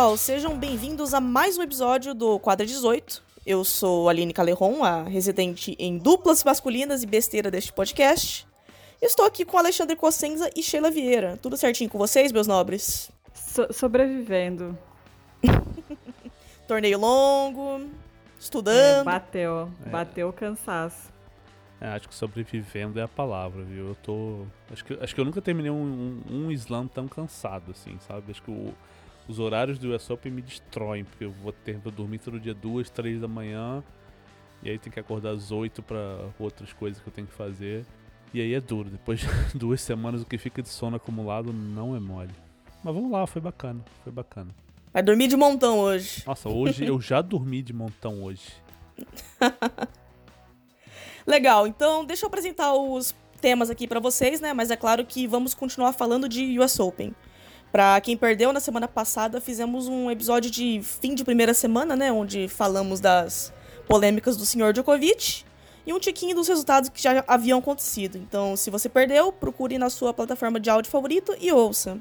pessoal, sejam bem-vindos a mais um episódio do Quadra 18. Eu sou Aline Caleron, a residente em duplas masculinas e besteira deste podcast. Estou aqui com Alexandre Cossenza e Sheila Vieira. Tudo certinho com vocês, meus nobres? So sobrevivendo. Torneio longo, estudando. É, bateu, bateu o cansaço. É, acho que sobrevivendo é a palavra, viu? Eu tô. Acho que, acho que eu nunca terminei um, um, um slam tão cansado, assim, sabe? Acho que o, os horários do US Open me destroem, porque eu vou ter vou dormir todo dia duas, três da manhã. E aí tem que acordar às oito para outras coisas que eu tenho que fazer. E aí é duro. Depois de duas semanas o que fica de sono acumulado não é mole. Mas vamos lá, foi bacana. Foi bacana. Vai dormir de montão hoje. Nossa, hoje eu já dormi de montão hoje. Legal, então deixa eu apresentar os temas aqui para vocês, né? Mas é claro que vamos continuar falando de US Open. Para quem perdeu na semana passada, fizemos um episódio de fim de primeira semana, né, onde falamos das polêmicas do senhor Djokovic e um tiquinho dos resultados que já haviam acontecido. Então, se você perdeu, procure na sua plataforma de áudio favorito e ouça.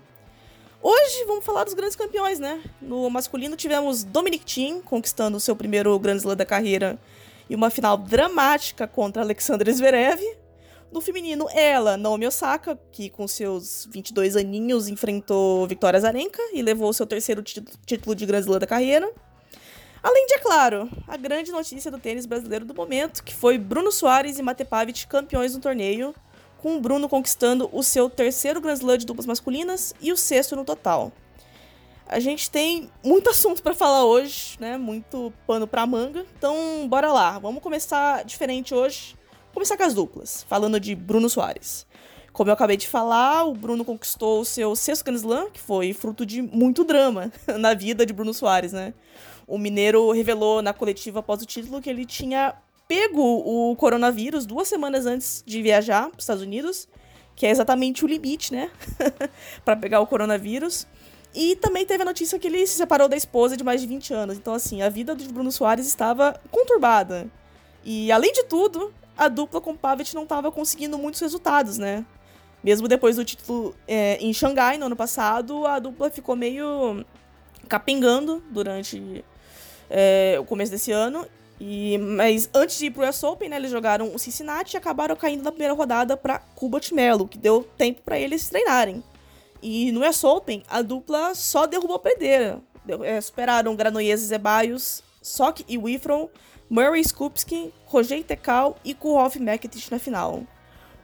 Hoje vamos falar dos grandes campeões, né? No masculino tivemos Dominic Thiem conquistando o seu primeiro Grand Slam da carreira e uma final dramática contra Alexander Zverev. No feminino, ela, Naomi Osaka, que com seus 22 aninhos enfrentou Victoria Azarenka e levou seu terceiro título de Grand Slam da carreira. Além de, é claro, a grande notícia do tênis brasileiro do momento, que foi Bruno Soares e Mate Pavic campeões do torneio, com o Bruno conquistando o seu terceiro Grand Slam de duplas masculinas e o sexto no total. A gente tem muito assunto para falar hoje, né? Muito pano para manga. Então, bora lá. Vamos começar diferente hoje. Começar com as duplas, falando de Bruno Soares. Como eu acabei de falar, o Bruno conquistou o seu sexto Grand Slam, que foi fruto de muito drama na vida de Bruno Soares, né? O mineiro revelou na coletiva após o título que ele tinha pego o coronavírus duas semanas antes de viajar para os Estados Unidos, que é exatamente o limite, né? para pegar o coronavírus. E também teve a notícia que ele se separou da esposa de mais de 20 anos. Então, assim, a vida de Bruno Soares estava conturbada. E, além de tudo, a dupla com Pavic não estava conseguindo muitos resultados, né? Mesmo depois do título é, em Xangai, no ano passado, a dupla ficou meio capengando durante é, o começo desse ano. E, mas antes de ir pro US Open, né, eles jogaram o Cincinnati e acabaram caindo na primeira rodada para Cuba Melo, que deu tempo para eles treinarem. E no US Open, a dupla só derrubou a pedreira. É, superaram Granollers e Zebaios, Sok e Wifron, Murray Skupski, Roger Tekal e Kurov Meketich na final.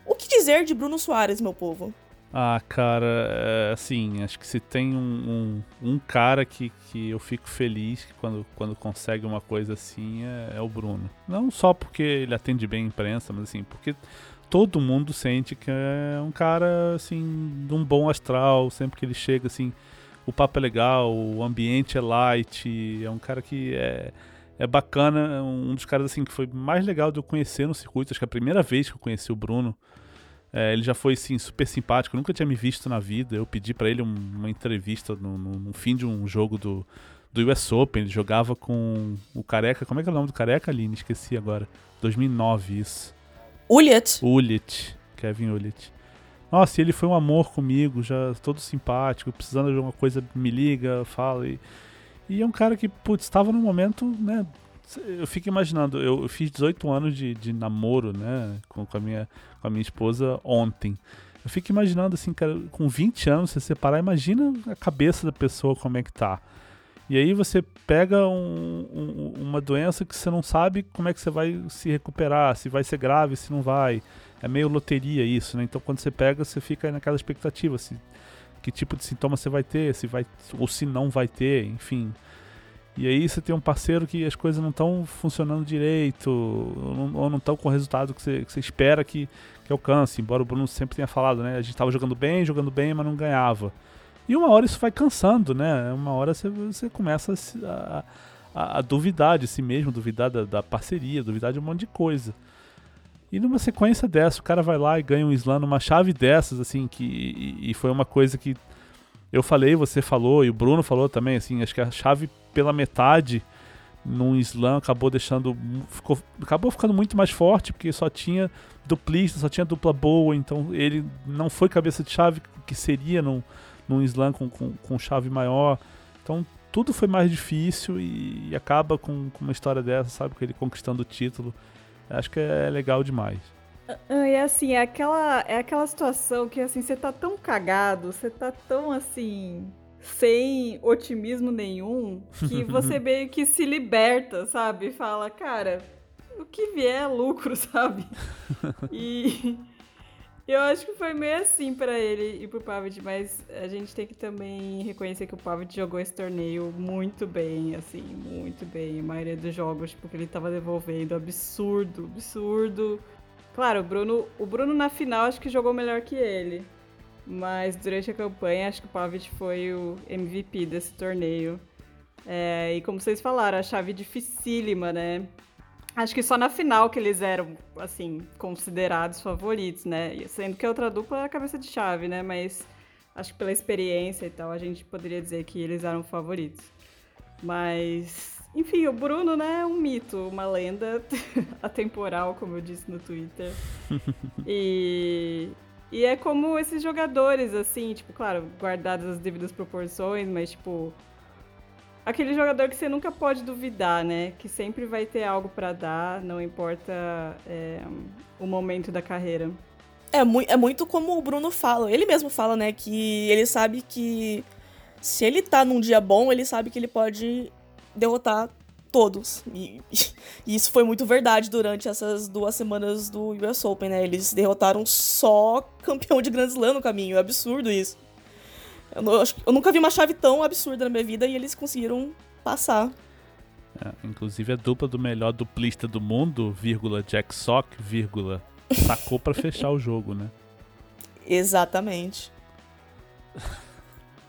O que dizer de Bruno Soares, meu povo? Ah, cara, é, assim, acho que se tem um, um, um, cara que, que eu fico feliz quando, quando consegue uma coisa assim é, é, o Bruno. Não só porque ele atende bem a imprensa, mas assim, porque todo mundo sente que é um cara, assim, de um bom astral, sempre que ele chega, assim, o papo é legal, o ambiente é light, é um cara que é, é bacana, um dos caras, assim, que foi mais legal de eu conhecer no circuito, acho que é a primeira vez que eu conheci o Bruno, é, ele já foi, assim, super simpático. Nunca tinha me visto na vida. Eu pedi para ele um, uma entrevista no, no, no, fim de um jogo do, do US Open. Ele jogava com o Careca. Como é que é o nome do Careca, Aline? Esqueci agora. 2009, isso. Ulliott. Ulliott. Kevin Ulliott. Nossa, ele foi um amor comigo, já todo simpático. Precisando de alguma coisa, me liga, fala. E, e é um cara que, putz, estava num momento, né, eu fico imaginando, eu, fiz 18 anos de, de namoro, né, com, com, a minha, com a minha esposa ontem. Eu fico imaginando, assim, cara, com 20 anos você separar, imagina a cabeça da pessoa como é que tá. E aí você pega um, um, uma doença que você não sabe como é que você vai se recuperar, se vai ser grave, se não vai. É meio loteria isso, né? Então quando você pega, você fica naquela expectativa, se, que tipo de sintoma você vai ter, se vai ou se não vai ter, enfim. E aí você tem um parceiro que as coisas não estão funcionando direito, ou não estão com o resultado que você, que você espera que, que alcance. Embora o Bruno sempre tenha falado, né? A gente estava jogando bem, jogando bem, mas não ganhava. E uma hora isso vai cansando, né? Uma hora você, você começa a, a, a duvidar de si mesmo, duvidar da, da, parceria, duvidar de um monte de coisa. E numa sequência dessa, o cara vai lá e ganha um slam numa chave dessas, assim, que, e, e foi uma coisa que eu falei, você falou, e o Bruno falou também, assim, acho que a chave pela metade num slam acabou deixando. Ficou, acabou ficando muito mais forte, porque só tinha duplista, só tinha dupla boa, então ele não foi cabeça de chave que seria num, num slam com, com, com chave maior. Então tudo foi mais difícil e, e acaba com, com, uma história dessa, sabe? Com ele conquistando o título. Acho que é legal demais. Ah, e assim, é aquela, é aquela situação que assim, você tá tão cagado, você tá tão assim, sem otimismo nenhum, que você meio que se liberta, sabe? Fala, cara, o que vier é lucro, sabe? E eu acho que foi meio assim para ele e pro Pavic, mas a gente tem que também reconhecer que o Pavic jogou esse torneio muito bem, assim, muito bem. A maioria dos jogos, tipo, que ele tava devolvendo, absurdo, absurdo. Claro, o Bruno, o Bruno na final acho que jogou melhor que ele. Mas durante a campanha, acho que o Pavic foi o MVP desse torneio. É, e como vocês falaram, a chave dificílima, né? Acho que só na final que eles eram, assim, considerados favoritos, né? Sendo que a outra dupla é a cabeça de chave, né? Mas acho que pela experiência e tal, a gente poderia dizer que eles eram favoritos. Mas, enfim, o Bruno, né, é um mito, uma lenda atemporal, como eu disse no Twitter. e, e é como esses jogadores, assim, tipo, claro, guardadas as devidas proporções, mas, tipo, aquele jogador que você nunca pode duvidar, né? Que sempre vai ter algo para dar, não importa é, o momento da carreira. É, mu é muito como o Bruno fala. Ele mesmo fala, né? Que ele sabe que se ele tá num dia bom, ele sabe que ele pode derrotar todos. E, e, isso foi muito verdade durante essas duas semanas do US Open, né? Eles derrotaram só campeão de Grand Slam no caminho. É absurdo isso. Eu, não, eu nunca vi uma chave tão absurda na minha vida e eles conseguiram passar. É, inclusive a dupla do melhor duplista do mundo, vírgula, Jack Sock, vírgula, sacou para fechar o jogo, né? Exatamente.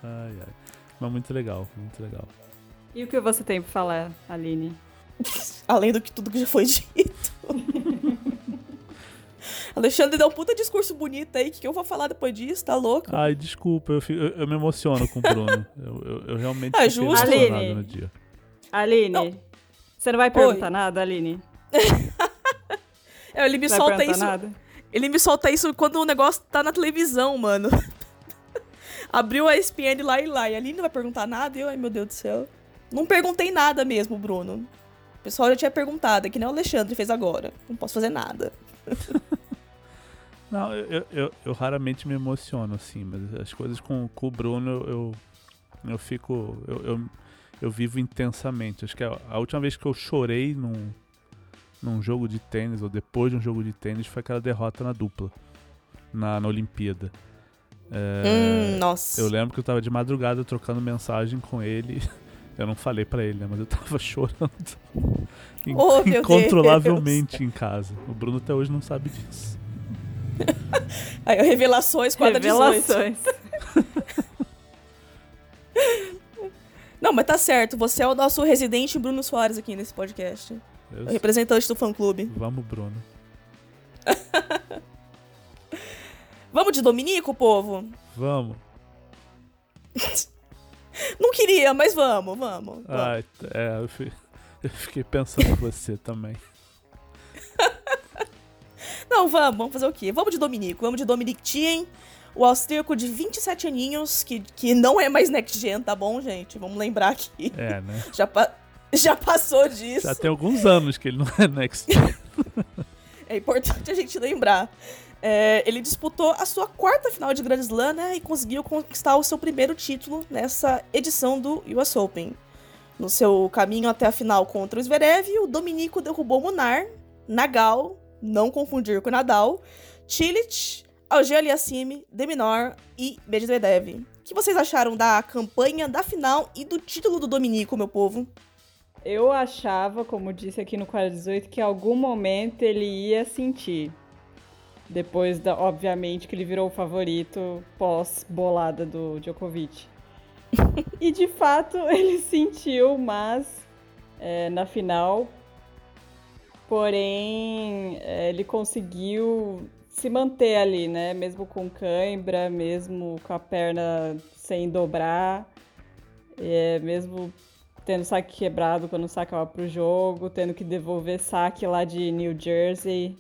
ai, ai. Mas muito legal, muito legal. E o que você tem pra falar, Aline? Além do que tudo que já foi dito. Alexandre deu um puta discurso bonito aí. O que, eu vou falar depois disso? Tá louco? Ai, desculpa, eu, fico, eu, eu, me emociono com o Bruno. eu, eu, eu realmente é, fiquei justo. Aline, no dia. Aline, não. você não vai perguntar Oi. nada, Aline? é, ele me vai solta isso. Nada? Ele me solta isso quando o negócio tá na televisão, mano. Abriu a ESPN lá e lá. E a Aline não vai perguntar nada. E eu, ai meu Deus do céu. Não perguntei nada mesmo, Bruno. O pessoal já tinha perguntado, é que nem o Alexandre fez agora. Não posso fazer nada. Não, eu, eu, eu, raramente me emociono, assim, mas as coisas com, com o Bruno eu, eu, fico. Eu, eu, eu, vivo intensamente. Acho que a, a, última vez que eu chorei num, num jogo de tênis, ou depois de um jogo de tênis, foi aquela derrota na dupla, na, na Olimpíada. É, hum, nossa. Eu lembro que eu tava de madrugada trocando mensagem com ele. Eu não falei para ele, né? Mas eu tava chorando. Oh, incontrolavelmente em casa. O Bruno até hoje não sabe disso. Aí, revelações, quadra Revelações. Não, mas tá certo. Você é o nosso residente Bruno Soares aqui nesse podcast. O representante do fã-clube. Vamos, Bruno. Vamos de Dominico, povo? Vamos. Não queria, mas vamos, vamos. Ah, é, eu fiquei pensando em você também. Não, vamos, vamos fazer o quê? Vamos de Dominico, vamos de Dominic Thiem, o austríaco de 27 aninhos, que, que não é mais next gen, tá bom, gente? Vamos lembrar aqui. É, né? Já, pa já passou disso. Já tem alguns anos que ele não é next gen. é importante a gente lembrar. É, ele disputou a sua quarta final de Grand Slam, né? E conseguiu conquistar o seu primeiro título nessa edição do US Open. No seu caminho até a final contra o Zverev, o Dominico derrubou Munar, Nagal, não confundir com Nadal, Chilich, Alger Aliassime, Deminor e Medvedev. O que vocês acharam da campanha, da final e do título do Dominico, meu povo? Eu achava, como disse aqui no 418, que em algum momento ele ia sentir. Depois, da, obviamente, que ele virou o favorito pós-bolada do Djokovic. e de fato ele sentiu, mas é, na final Porém, é, ele conseguiu se manter ali, né? Mesmo com cãibra, mesmo com a perna sem dobrar, é, mesmo tendo saque quebrado quando sacava pro jogo, tendo que devolver saque lá de New Jersey.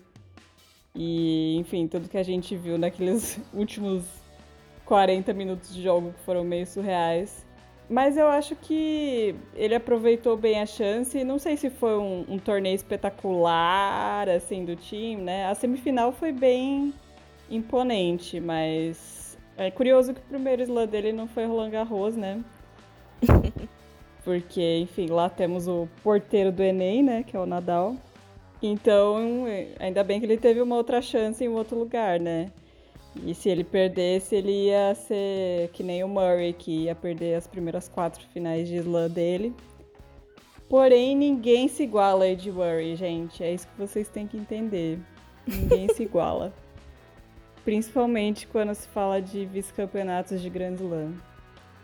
E, enfim, tudo que a gente viu naqueles últimos 40 minutos de jogo que foram meio surreais. Mas eu acho que ele aproveitou bem a chance. Não sei se foi um, um, torneio espetacular, assim, do time, né? A semifinal foi bem imponente, mas é curioso que o primeiro slam dele não foi Roland Garros, né? Porque, enfim, lá temos o porteiro do Enem, né? Que é o Nadal. Então, ainda bem que ele teve uma outra chance em outro lugar, né? E se ele perdesse, ele ia ser que nem o Murray, que ia perder as primeiras quatro finais de slam dele. Porém, ninguém se iguala a Ed Murray, gente. É isso que vocês têm que entender. Ninguém se iguala. Principalmente quando se fala de vice-campeonatos de Grand Slam.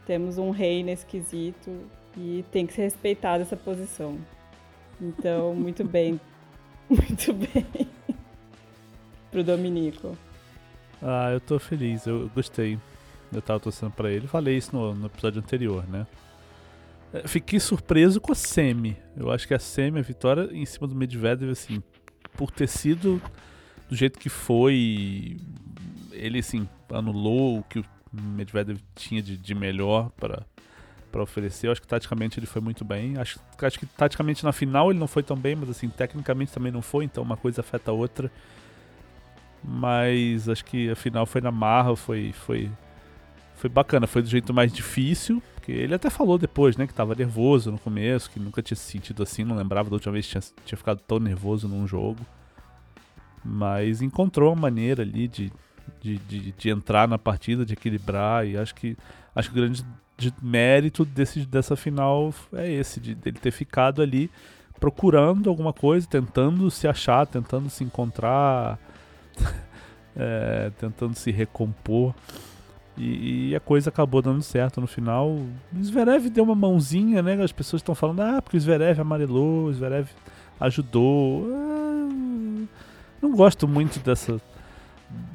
Temos um rei nesse quesito e tem que ser respeitada essa posição. Então, muito bem. Muito bem. Pro Dominico. Ah, eu tô feliz, eu gostei. Eu tava torcendo pra ele. Falei isso no, no episódio anterior, né? É, fiquei surpreso com a Semi. Eu acho que a Semi, a vitória em cima do Medvedev, assim, por ter sido do jeito que foi, ele, assim, anulou o que o Medvedev tinha de, de melhor para para oferecer. Eu acho que taticamente ele foi muito bem. Acho, acho que taticamente na final ele não foi tão bem, mas assim, tecnicamente também não foi, então uma coisa afeta a outra. Mas acho que a final foi na marra, foi, foi, foi bacana. Foi do jeito mais difícil, porque ele até falou depois, né, que tava nervoso no começo, que nunca tinha se sentido assim, não lembrava da última vez que tinha, tinha ficado tão nervoso num jogo. Mas encontrou uma maneira ali de, de, de, de entrar na partida, de equilibrar, e acho que, acho que o grande mérito desse, dessa final é esse, de ele ter ficado ali procurando alguma coisa, tentando se achar, tentando se encontrar é, tentando se recompor. E, e, a coisa acabou dando certo no final. O Zverev deu uma mãozinha, né? As pessoas estão falando, ah, porque o Zverev amarelou, o Zverev ajudou. Ah, não gosto muito dessa,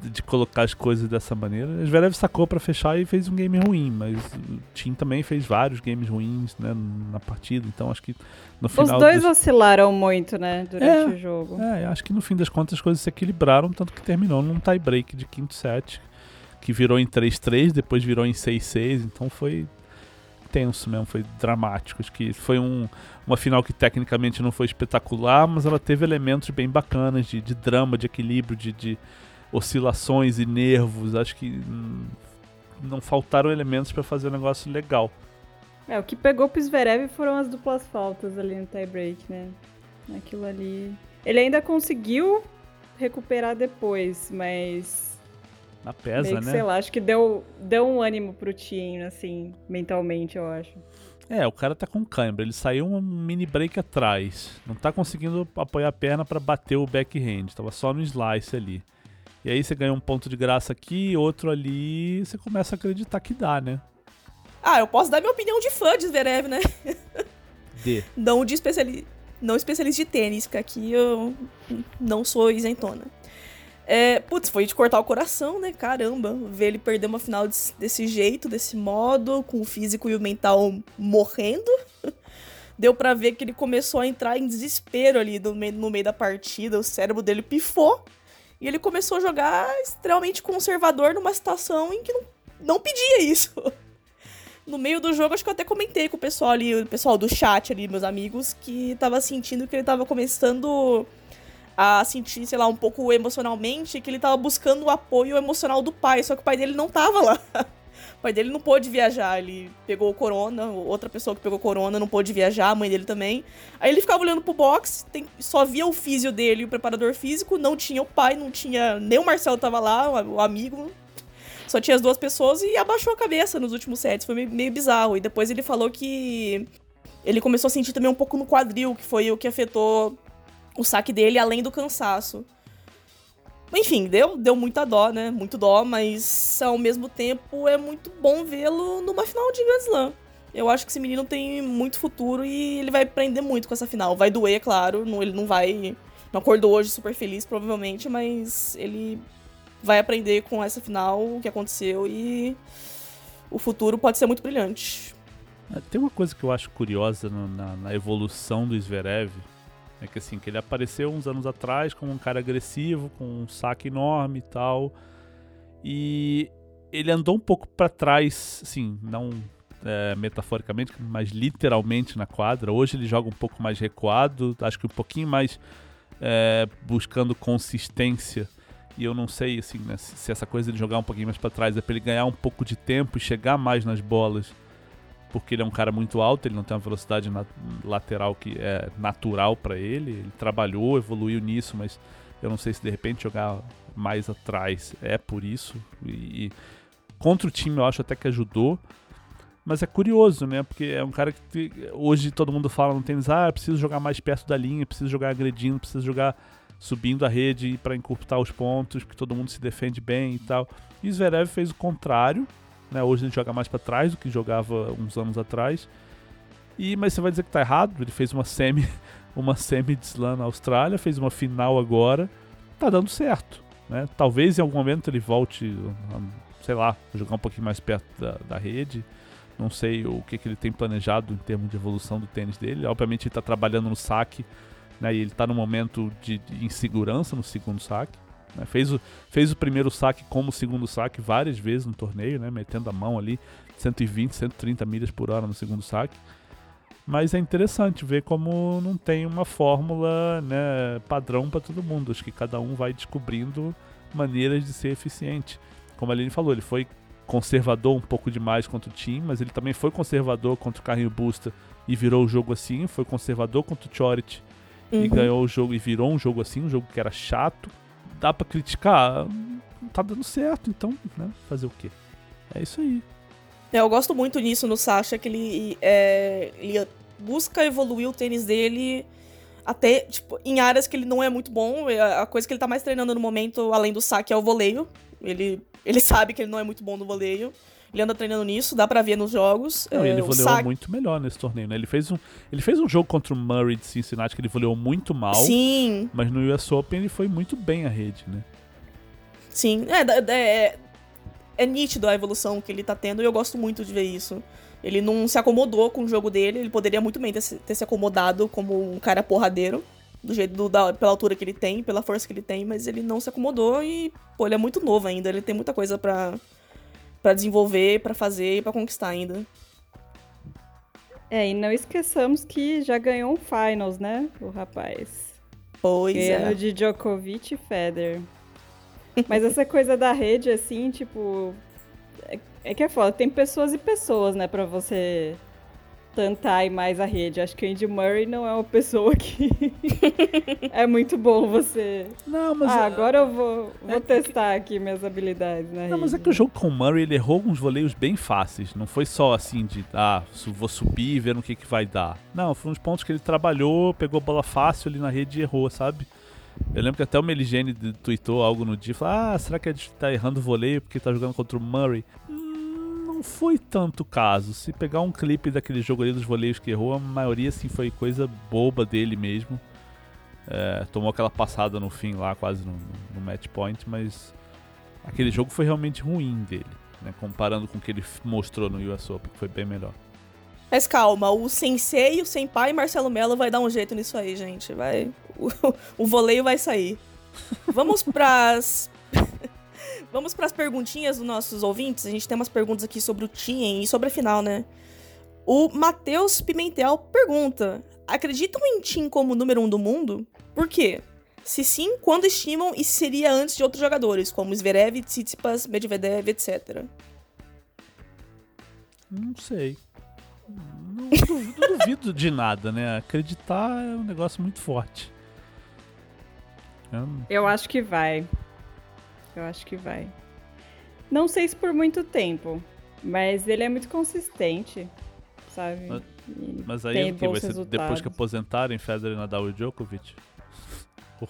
de colocar as coisas dessa maneira. Zverev sacou para fechar e fez um game ruim, mas o Tim também fez vários games ruins né, na partida, então acho que no final... Os dois oscilaram muito, né, durante é, o jogo. É, acho que no fim das contas as coisas se equilibraram, tanto que terminou num tie break de quinto set, que virou em 3-3, depois virou em 6-6, então foi tenso mesmo, foi dramático. Acho que foi um, uma final que tecnicamente não foi espetacular, mas ela teve elementos bem bacanas de, de drama, de equilíbrio, de, de oscilações e nervos. Acho que hum, não faltaram elementos para fazer um negócio legal. É, o que pegou pro Zverev foram as duplas faltas ali no tie-break, né? Aquilo ali. Ele ainda conseguiu recuperar depois, mas. Na pesa, que, né? Sei lá, acho que deu, deu um ânimo pro time, assim, mentalmente, eu acho. É, o cara tá com cãibra. Ele saiu um mini break atrás. Não tá conseguindo apoiar a perna para bater o backhand. Tava só no slice ali. E aí você ganha um ponto de graça aqui, outro ali, você começa a acreditar que dá, né? Ah, eu posso dar minha opinião de fã de Zverev, né? De. Não de especialista, não especialista de tênis, porque aqui eu não sou isentona. É, putz, foi de cortar o coração, né? Caramba, ver ele perder uma final desse, desse jeito, desse modo, com o físico e o mental morrendo. Deu para ver que ele começou a entrar em desespero ali no meio, no meio da partida, o cérebro dele pifou. E ele começou a jogar extremamente conservador numa situação em que não, não pedia isso. No meio do jogo, acho que eu até comentei com o pessoal ali, o pessoal do chat ali, meus amigos, que tava sentindo que ele tava começando a sentir, sei lá, um pouco emocionalmente, que ele tava buscando o apoio emocional do pai, só que o pai dele não tava lá. O pai dele não pôde viajar, ele pegou corona, outra pessoa que pegou corona não pôde viajar, a mãe dele também. Aí ele ficava olhando pro box, tem, só via o físio dele o preparador físico, não tinha o pai, não tinha. Nem o Marcelo tava lá, o amigo. Só tinha as duas pessoas e abaixou a cabeça nos últimos sets. Foi meio, meio bizarro. E depois ele falou que ele começou a sentir também um pouco no quadril, que foi o que afetou o saque dele, além do cansaço. Enfim, deu, deu muita dó, né? Muito dó, mas ao mesmo tempo é muito bom vê-lo numa final de Grand Slam. Eu acho que esse menino tem muito futuro e ele vai aprender muito com essa final. Vai doer, claro, não, ele não vai. Não acordou hoje super feliz, provavelmente, mas ele vai aprender com essa final o que aconteceu e o futuro pode ser muito brilhante. É, tem uma coisa que eu acho curiosa na, na evolução do Zverev, é que assim, que ele apareceu uns anos atrás como um cara agressivo, com um saque enorme e tal. E ele andou um pouco para trás, assim, não é, metaforicamente, mas literalmente na quadra. Hoje ele joga um pouco mais recuado, acho que um pouquinho mais é, buscando consistência. E eu não sei assim, né, se essa coisa de jogar um pouquinho mais para trás é para ele ganhar um pouco de tempo e chegar mais nas bolas, porque ele é um cara muito alto, ele não tem uma velocidade lateral que é natural para ele. Ele trabalhou, evoluiu nisso, mas eu não sei se de repente jogar mais atrás é por isso. E, e contra o time eu acho até que ajudou. Mas é curioso, né? Porque é um cara que hoje todo mundo fala no tênis, ah, preciso jogar mais perto da linha, preciso jogar agredindo, preciso jogar subindo a rede para encurtar os pontos, porque todo mundo se defende bem e tal. E Zverev fez o contrário, né? Hoje ele joga mais para trás do que jogava uns anos atrás. E mas você vai dizer que tá errado? Ele fez uma semi, uma semi de slam na Austrália, fez uma final agora, tá dando certo, né? Talvez em algum momento ele volte, sei lá, jogar um pouquinho mais perto da, da rede. Não sei o que, que ele tem planejado em termos de evolução do tênis dele. Obviamente ele está trabalhando no saque, né, e ele está no momento de, de, insegurança no segundo saque. Né, fez, o, fez o primeiro saque como segundo saque várias vezes no torneio, né, metendo a mão ali 120, 130 milhas por hora no segundo saque. Mas é interessante ver como não tem uma fórmula né, padrão para todo mundo. Acho que cada um vai descobrindo maneiras de ser eficiente. Como a Aline falou, ele foi conservador um pouco demais contra o time, mas ele também foi conservador contra o carrinho Busta e virou o jogo assim, foi conservador contra o Chorit uhum. e ganhou o jogo e virou um jogo assim, um jogo que era chato. Dá para criticar, não tá dando certo, então, né, fazer o quê? É isso aí. É, eu gosto muito nisso no Sasha, que ele, é, ele busca evoluir o tênis dele até, tipo, em áreas que ele não é muito bom. É, a coisa que ele tá mais treinando no momento, além do saque, é o voleio. Ele ele sabe que ele não é muito bom no voleio. Ele anda treinando nisso, dá pra ver nos jogos. Não, é, ele voleou sac... muito melhor nesse torneio, né? Ele fez, um, ele fez um jogo contra o Murray de Cincinnati que ele voleou muito mal. Sim. Mas no US Open ele foi muito bem a rede, né? Sim. É, é, é nítido a evolução que ele tá tendo e eu gosto muito de ver isso. Ele não se acomodou com o jogo dele, ele poderia muito bem ter se, ter se acomodado como um cara porradeiro do jeito do, da, pela altura que ele tem, pela força que ele tem, mas ele não se acomodou e, pô, ele é muito novo ainda, ele tem muita coisa para para desenvolver, para fazer e para conquistar ainda. É, e não esqueçamos que já ganhou um finals, né, o rapaz. Pois Ganhando é. de Djokovic e Federer. Mas essa coisa da rede, assim, tipo. É, é que é foda. Tem pessoas e pessoas, né, pra você tentar mais a rede. Acho que o Andy Murray não é uma pessoa que é muito bom você. Não, mas ah, é... agora eu vou, vou é testar que... aqui minhas habilidades na Não, rede. mas é que o jogo com o Murray ele errou uns voleios bem fáceis. Não foi só assim de ah, vou subir e ver no que, que vai dar. Não, foram uns pontos que ele trabalhou, pegou a bola fácil ali na rede e errou, sabe? Eu lembro que até o Meligene tweetou algo no dia, falou, ah, será que a gente tá errando o voleio porque tá jogando contra o Murray? Não foi tanto caso. Se pegar um clipe daquele jogo ali dos voleios que errou, a maioria assim foi coisa boba dele mesmo. É, tomou aquela passada no fim lá, quase no, no, match point, mas aquele jogo foi realmente ruim dele, né? Comparando com o que ele mostrou no US Open, que foi bem melhor. Mas calma, o Sensei, o Senpai e Marcelo Mello vai dar um jeito nisso aí, gente. Vai, o, o voleio vai sair. Vamos pras Vamos para as perguntinhas dos nossos ouvintes. A gente tem umas perguntas aqui sobre o Tien e sobre a final, né? O Matheus Pimentel pergunta: Acreditam em Tim como número um do mundo? Por quê? Se sim, quando estimam e se seria antes de outros jogadores, como Zverev, Tsitsipas, Medvedev, etc. Não sei. Não, não duvido de nada, né? Acreditar é um negócio muito forte. Eu, Eu acho que vai. Eu acho que vai. Não sei se por muito tempo, mas ele é muito consistente, sabe? Mas, mas aí o que vai ser resultados. depois que aposentarem Federer, Nadal e Djokovic? Ou,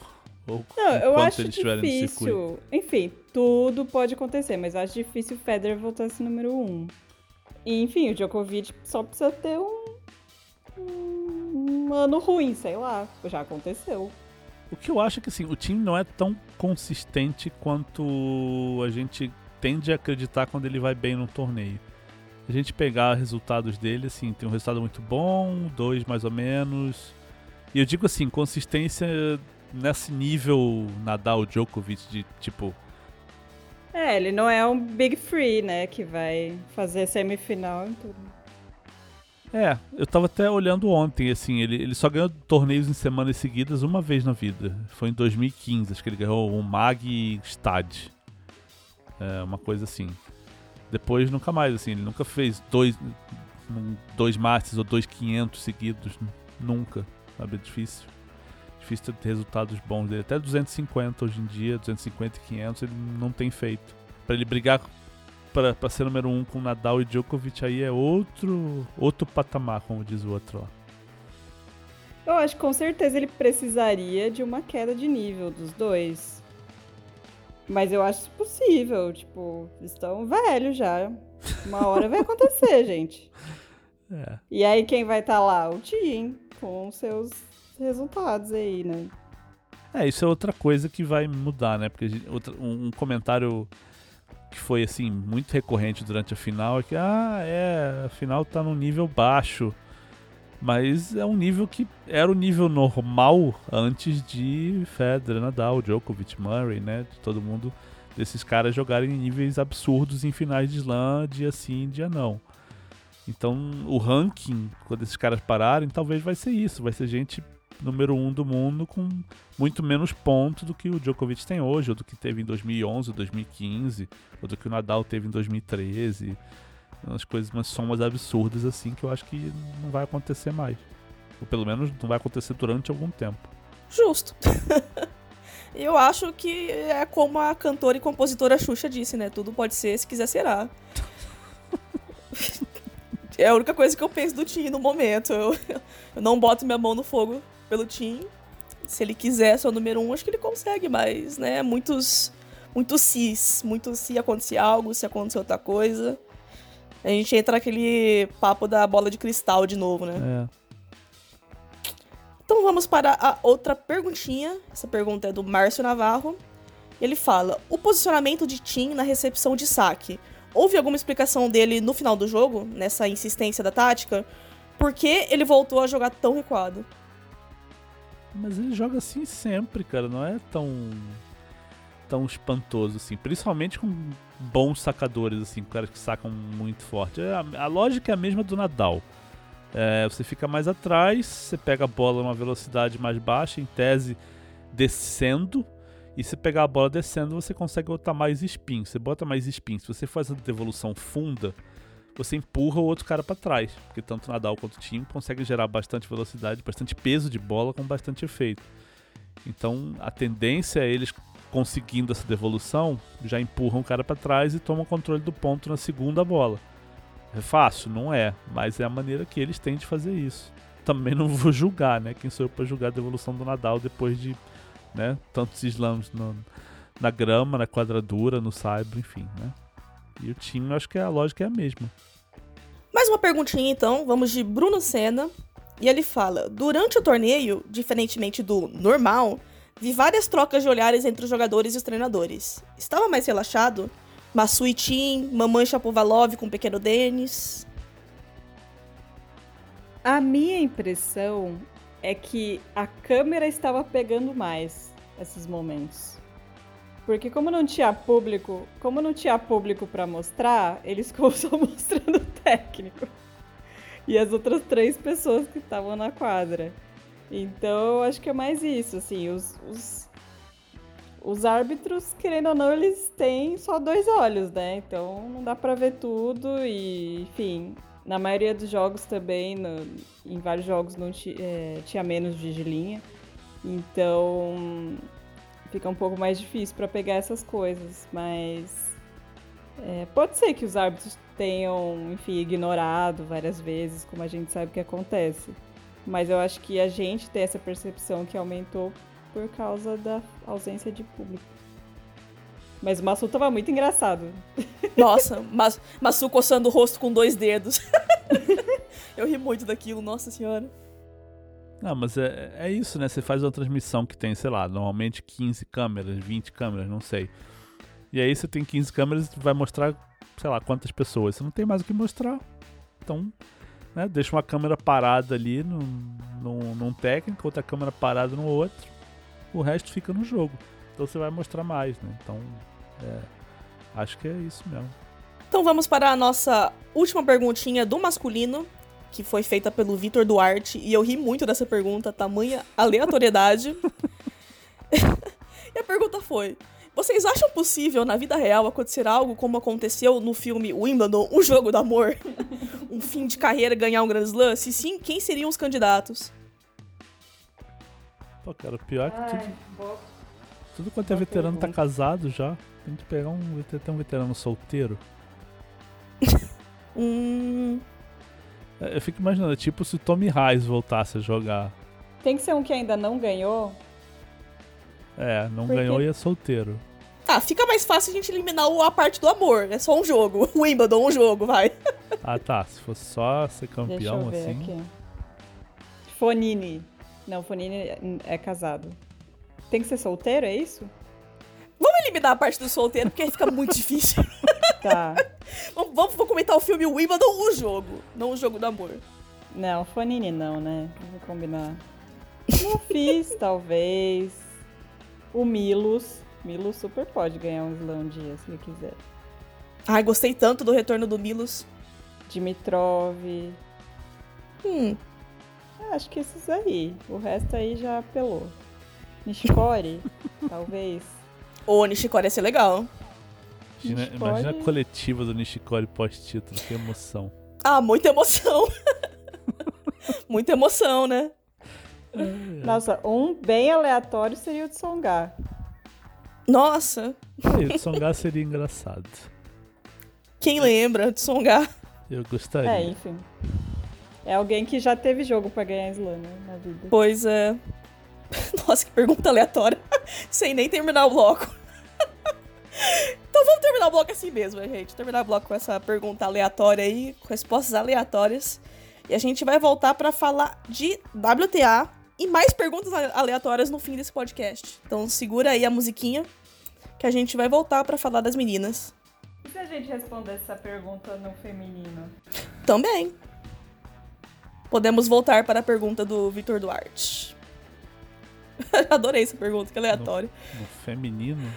ou Não, eu acho difícil. Enfim, tudo pode acontecer, mas eu acho difícil o Federer voltar a ser número um. E, enfim, o Djokovic só precisa ter um, um ano ruim, sei lá. Já aconteceu. O que eu acho é que assim, o time não é tão consistente quanto a gente tende a acreditar quando ele vai bem no torneio. A gente pegar resultados dele, assim, tem um resultado muito bom, dois mais ou menos. E eu digo assim, consistência nesse nível Nadal Djokovic de tipo. É, ele não é um Big Free, né? Que vai fazer semifinal e tudo. É, eu tava até olhando ontem, assim, ele, ele só ganhou torneios em semanas seguidas uma vez na vida. Foi em 2015, acho que ele ganhou o Mag Stad. É, uma coisa assim. Depois nunca mais, assim, ele nunca fez dois, dois Masters ou dois 500 seguidos. Nunca, sabe? É difícil. Difícil ter resultados bons dele. Até 250 hoje em dia, 250 e 500 ele não tem feito. Para ele brigar para ser número um com Nadal e Djokovic aí é outro outro patamar, como diz o outro lá. Eu acho que com certeza ele precisaria de uma queda de nível dos dois. Mas eu acho possível, tipo, estão velhos já. Uma hora vai acontecer, gente. É. E aí quem vai estar tá lá? O Tim, com seus resultados aí, né? É, isso é outra coisa que vai mudar, né? Porque outra, um comentário que foi assim muito recorrente durante a final é que ah, é, a final tá num nível baixo. Mas é um nível que era o nível normal antes de Federer, Nadal, Djokovic, Murray, né? De todo mundo desses caras jogarem em níveis absurdos em finais de slam, dia sim, dia não. Então, o ranking, quando esses caras pararem, talvez vai ser isso, vai ser gente número um do mundo com muito menos pontos do que o Djokovic tem hoje, ou do que teve em 2011, 2015, ou do que o Nadal teve em 2013. Umas coisas, umas somas absurdas assim que eu acho que não vai acontecer mais. Ou pelo menos não vai acontecer durante algum tempo. Justo. eu acho que é como a cantora e compositora Xuxa disse, né? Tudo pode ser, se quiser será. é a única coisa que eu penso do Tim no momento. Eu, eu não boto minha mão no fogo pelo Tim. Se ele quiser ser o número um, acho que ele consegue, mas, né, muitos. Muitos cis. Muito se acontecer algo, se acontecer outra coisa. A gente entra naquele papo da bola de cristal de novo, né? É. Então vamos para a outra perguntinha. Essa pergunta é do Márcio Navarro. Ele fala: O posicionamento de Tim na recepção de saque. Houve alguma explicação dele no final do jogo, nessa insistência da tática? Por que ele voltou a jogar tão recuado? Mas ele joga assim sempre, cara. Não é tão. tão espantoso assim. Principalmente com bons sacadores, assim, caras que sacam muito forte. É, a, a lógica é a mesma do Nadal. É, você fica mais atrás, você pega a bola numa velocidade mais baixa, em tese descendo, e se pegar a bola descendo, você consegue botar mais spin. Você bota mais spin. Se você faz a devolução funda, você empurra o outro cara para trás. Porque tanto Nadal quanto o Tim conseguem gerar bastante velocidade, bastante peso de bola com bastante efeito. Então a tendência é eles conseguindo essa devolução, já empurram o cara para trás e tomam controle do ponto na segunda bola. É fácil? Não é, mas é a maneira que eles têm de fazer isso. Também não vou julgar, né? Quem sou eu para julgar a devolução do Nadal depois de né, tantos slams no, na grama, na quadradura, no saibro, enfim, né? E o time, acho que a lógica é a mesma. Mais uma perguntinha então, vamos de Bruno Senna. E ele fala: Durante o torneio, diferentemente do normal, vi várias trocas de olhares entre os jogadores e os treinadores. Estava mais relaxado? Masui Tim, Mamãe Chapovalov com o pequeno Denis. A minha impressão é que a câmera estava pegando mais esses momentos. Porque como não tinha público, como não tinha público para mostrar, eles ficam só mostrando o técnico. E as outras três pessoas que estavam na quadra. Então, acho que é mais isso, assim, os, os, os árbitros, querendo ou não, eles têm só dois olhos, né? Então, não dá para ver tudo e, enfim, na maioria dos jogos também, no, em vários jogos não é, tinha menos vigilinha. Então, fica um pouco mais difícil para pegar essas coisas, mas é, pode ser que os árbitros tenham, enfim, ignorado várias vezes, como a gente sabe que acontece. Mas eu acho que a gente tem essa percepção que aumentou por causa da ausência de público. Mas o Massu tava muito engraçado. Nossa, Mas, Massu coçando o rosto com dois dedos. eu ri muito daquilo, nossa senhora. Não, mas é, é isso, né? Você faz uma transmissão que tem, sei lá, normalmente 15 câmeras, 20 câmeras, não sei. E aí você tem 15 câmeras e vai mostrar, sei lá, quantas pessoas. Você não tem mais o que mostrar. Então, né, deixa uma câmera parada ali num, num, num técnico, outra câmera parada no outro. O resto fica no jogo. Então você vai mostrar mais, né? Então, é, acho que é isso mesmo. Então vamos para a nossa última perguntinha do masculino, que foi feita pelo Vitor Duarte, e eu ri muito dessa pergunta, tamanha aleatoriedade. e a pergunta foi: Vocês acham possível na vida real acontecer algo como aconteceu no filme Wimbledon, o jogo do amor? um fim de carreira ganhar um Grand Slam? Se sim, quem seriam os candidatos? Pô, cara, o pior é que Ai, tudo, boa- tudo quanto é boa veterano tá casado já. Tem que pegar um, ter um veterano solteiro. Hum. É, Eu fico imaginando, tipo se o Tommy Reis voltasse a jogar. Tem que ser um que ainda não ganhou. É, não Porque- ganhou e é solteiro. Ah, fica mais fácil a gente eliminar o- a parte do amor. É só um jogo. Wimbledon, um jogo, vai. Ah tá, se fosse só ser Deixa eu campeão ver assim. aqui. Fonini. Não, Fonini é casado. Tem que ser solteiro, é isso? Vamos eliminar a parte do solteiro, porque aí fica muito difícil. Tá. vamos, vou comentar o filme Wimbledon, o jogo. Não o jogo do amor. Não, Fonini não, né? Vamos combinar. Não fiz, talvez. O Milos. Milos super pode ganhar um slam um dia, se ele quiser. Ai, gostei tanto do retorno do Milos. Dimitrov. Hum, Ah, Acho que esses aí. O resto aí já apelou. Nishikori, talvez. o Nishikori ia ser legal. Imagina, Nishikori- imagina a coletiva do Nishikori pós-título, que emoção. Ah, muita emoção. muita emoção, né? Nossa, um bem aleatório seria o de Songar. Nossa, Aí, o Tsonga seria engraçado. quem lembra de Songar? Eu gostaria. É, enfim. É alguém que já teve jogo pra ganhar slam, né, na vida. Pois é. Nossa, que pergunta aleatória. Sem nem terminar o bloco. Vamos terminar o bloco assim mesmo, né, gente? Terminar o bloco com essa pergunta aleatória aí, com respostas aleatórias. E a gente vai voltar pra falar de WTA e mais perguntas ale- aleatórias no fim desse podcast. Então segura aí a musiquinha que a gente vai voltar pra falar das meninas. E se a gente responder essa pergunta no feminino? Também. Podemos voltar para a pergunta do Vitor Duarte. Adorei essa pergunta, que aleatória. No feminino?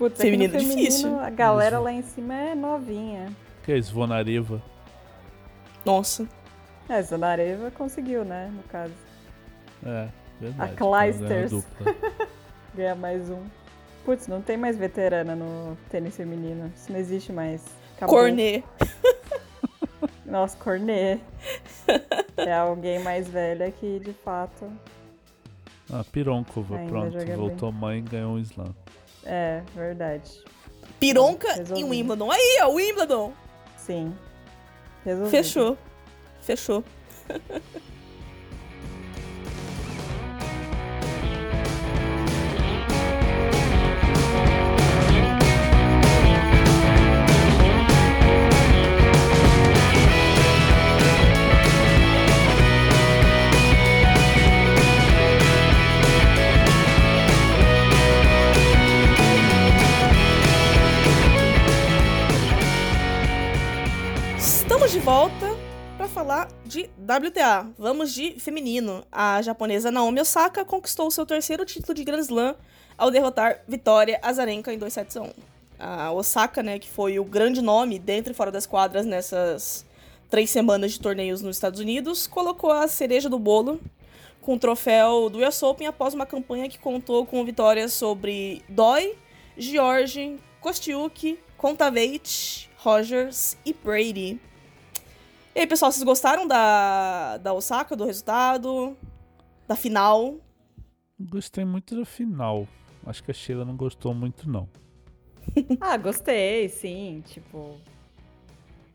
Putz, Feminino é feminino, difícil. a galera Isso. lá em cima é novinha. Que é Svonareva? Nossa. É, Zanareva conseguiu, né, no caso. É, verdade. A dupla. Ganhar mais um. Putz, não tem mais veterana no tênis feminino. Isso não existe mais. Acabou. Cornet. Nossa, Cornet. é alguém mais velha que, de fato, Ah, Pironkova, Ainda pronto. Voltou mãe e ganhou um slam. É verdade. Pironca Resolvi. em Wimbledon. Aí, ó, Wimbledon. Sim. Resolvido. Fechou. Fechou. Estamos de volta para falar de WTA. Vamos de feminino. A japonesa Naomi Osaka conquistou seu terceiro título de Grand Slam ao derrotar Vitória Azarenka em 2 sets a 1. A Osaka, né, que foi o grande nome dentro e fora das quadras nessas três semanas de torneios nos Estados Unidos, colocou a cereja do bolo com o troféu do US Open após uma campanha que contou com vitórias sobre Doi, George, Kostiuk, Kontaveit, Rogers e Brady. E aí, pessoal, vocês gostaram da, da Osaka, do resultado? Da final? Gostei muito da final. Acho que a Sheila não gostou muito, não. Ah, gostei, sim. Tipo,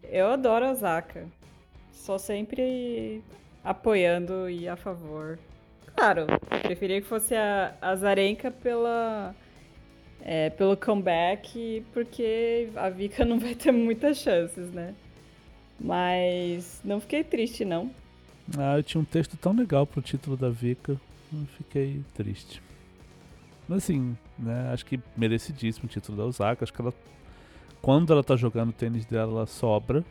eu adoro a Osaka. Só sempre apoiando e a favor. Claro, preferia que fosse a a Azarenka pela, é, pelo comeback, porque a Vika não vai ter muitas chances, né? Mas não fiquei triste, não. Ah, eu tinha um texto tão legal pro título da Vika. Eu fiquei triste. Mas assim, né? Acho que merecidíssimo o título da Osaka. Acho que ela. Quando ela tá jogando o tênis dela, ela sobra.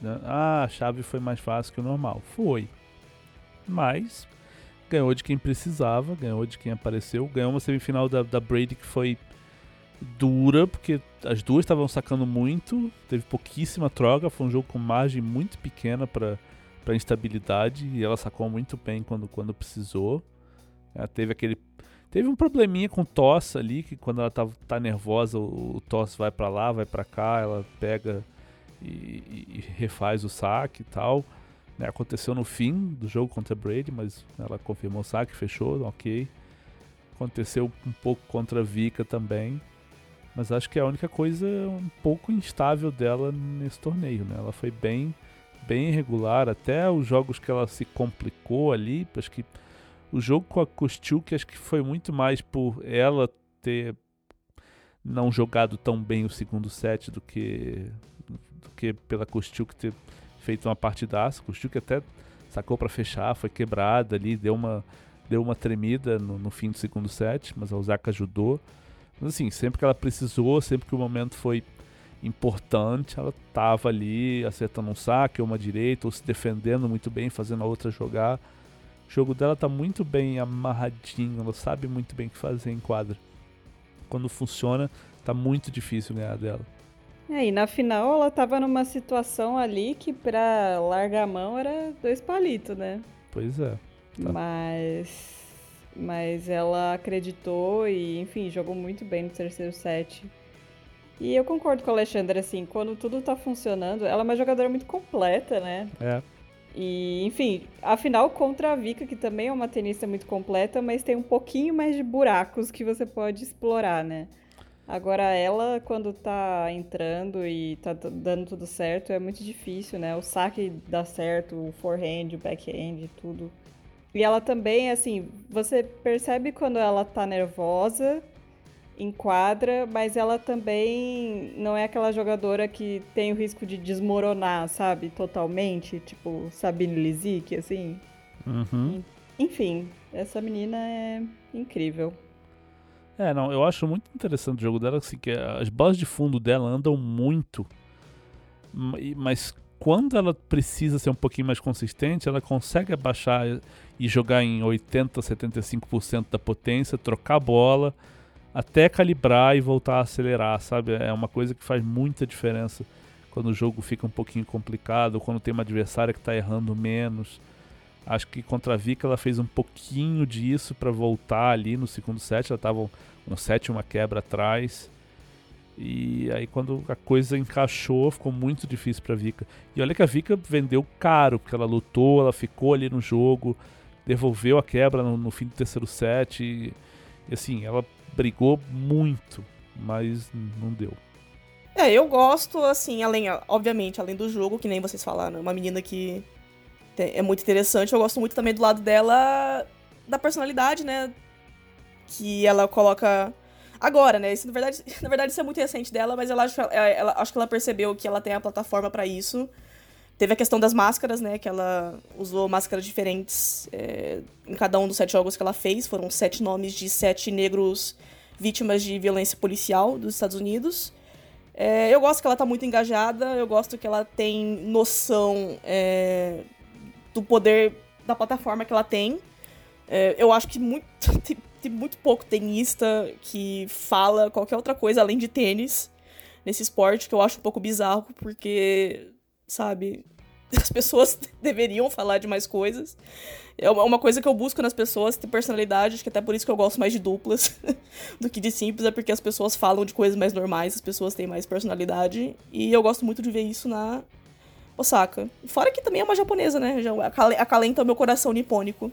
né? Ah, a chave foi mais fácil que o normal. Foi. Mas ganhou de quem precisava, ganhou de quem apareceu. Ganhou uma semifinal da, da Brady que foi dura, porque as duas estavam sacando muito. Teve pouquíssima troca. Foi um jogo com margem muito pequena para para instabilidade e ela sacou muito bem quando, quando precisou. Ela teve aquele teve um probleminha com tosse ali que quando ela tá, tá nervosa o, o tosse vai para lá, vai para cá, ela pega e, e, refaz o saque e tal. Né, aconteceu no fim do jogo contra Brady, mas ela confirmou o saque, fechou, ok. Aconteceu um pouco contra a Vika também. Mas acho que é a única coisa um pouco instável dela nesse torneio, né? Ela foi bem bem irregular, até os jogos que ela se complicou ali, acho que o jogo com a Kostilk acho que foi muito mais por ela ter não jogado tão bem o segundo set do que do que pela Kostilk ter feito uma partidaça. Kostilk até sacou para fechar, foi quebrada ali, deu uma deu uma tremida no, no fim do segundo set, mas a Osaka ajudou. Mas assim, sempre que ela precisou, sempre que o momento foi importante, ela estava ali acertando um saque, uma direita, ou se defendendo muito bem, fazendo a outra jogar. O jogo dela está muito bem amarradinho, ela sabe muito bem o que fazer em quadra. Quando funciona, tá muito difícil ganhar dela. É, e na final ela tava numa situação ali que pra largar a mão era dois palitos, né? Pois é. Tá. Mas mas ela acreditou e, enfim, jogou muito bem no terceiro set. E eu concordo com a Alexandra, assim, quando tudo tá funcionando, ela é uma jogadora muito completa, né? É. E, enfim, afinal, contra a Vika, que também é uma tenista muito completa, mas tem um pouquinho mais de buracos que você pode explorar, né? Agora, ela, quando tá entrando e tá dando tudo certo, é muito difícil, né? O saque dá certo, o forehand, o backhand, tudo. E ela também, assim, você percebe quando ela tá nervosa, enquadra, mas ela também não é aquela jogadora que tem o risco de desmoronar, sabe? Totalmente, tipo Sabine Lisicki, assim. Uhum. Enfim, essa menina é incrível. É, não, eu acho muito interessante o jogo dela, assim, que as bolas de fundo dela andam muito, mas quando ela precisa ser um pouquinho mais consistente, ela consegue abaixar e jogar em 80, 75% da potência, trocar a bola, até calibrar e voltar a acelerar, sabe? É uma coisa que faz muita diferença quando o jogo fica um pouquinho complicado, quando tem uma adversária que está errando menos. Acho que contra a Vika ela fez um pouquinho disso para voltar ali no segundo set, ela estava um set uma quebra atrás. E aí quando a coisa encaixou, ficou muito difícil para Vika. E olha que a Vika vendeu caro, porque ela lutou, ela ficou ali no jogo, devolveu a quebra no, no fim do terceiro set e, e, assim, ela brigou muito, mas não deu. É, eu gosto assim, além, obviamente, além do jogo, que nem vocês falaram, uma menina que é muito interessante, eu gosto muito também do lado dela da personalidade, né? Que ela coloca agora, né? Isso, na, verdade, na verdade, isso é muito recente dela, mas ela acho, ela, ela, acho que ela percebeu que ela tem a plataforma para isso. Teve a questão das máscaras, né? Que ela usou máscaras diferentes é, em cada um dos sete jogos que ela fez. Foram sete nomes de sete negros vítimas de violência policial dos Estados Unidos. É, eu gosto que ela tá muito engajada, eu gosto que ela tem noção é, do poder da plataforma que ela tem. É, eu acho que muito, tem muito pouco tenista que fala qualquer outra coisa além de tênis nesse esporte, que eu acho um pouco bizarro, porque, sabe, as pessoas deveriam falar de mais coisas. É uma coisa que eu busco nas pessoas, ter personalidade, acho que até por isso que eu gosto mais de duplas do que de simples, é porque as pessoas falam de coisas mais normais, as pessoas têm mais personalidade, e eu gosto muito de ver isso na Osaka. Fora que também é uma japonesa, né? Já acalenta o meu coração nipônico.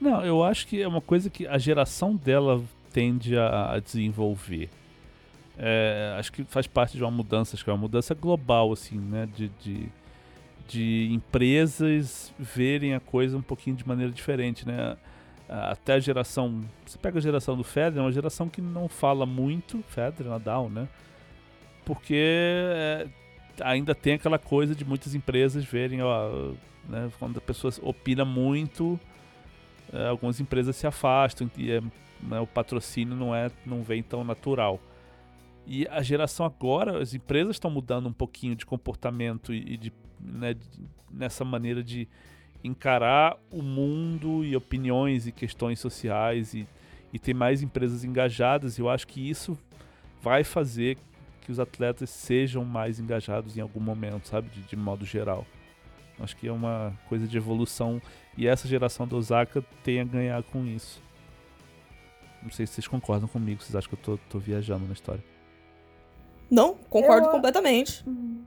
Não, eu acho que é uma coisa que a geração dela tende a, a desenvolver. É, acho que faz parte de uma mudança, acho que é uma mudança global, assim, né? De, de, de empresas verem a coisa um pouquinho de maneira diferente, né? Até a geração. Você pega a geração do Federer, é uma geração que não fala muito, Federer, Nadal, né? Porque é, ainda tem aquela coisa de muitas empresas verem, ó, né, quando a pessoa opina muito, é, algumas empresas se afastam e é, né, o patrocínio não é não vem tão natural. E a geração agora, as empresas estão mudando um pouquinho de comportamento e, de, né, de, nessa maneira de encarar o mundo e opiniões e questões sociais e, e ter mais empresas engajadas. Eu acho que isso vai fazer que os atletas sejam mais engajados em algum momento, sabe, de, de modo geral. Acho que é uma coisa de evolução e essa geração do Osaka tem a ganhar com isso. Não sei se vocês concordam comigo, vocês acham que eu tô, tô viajando na história. Não, concordo eu... completamente. Uhum.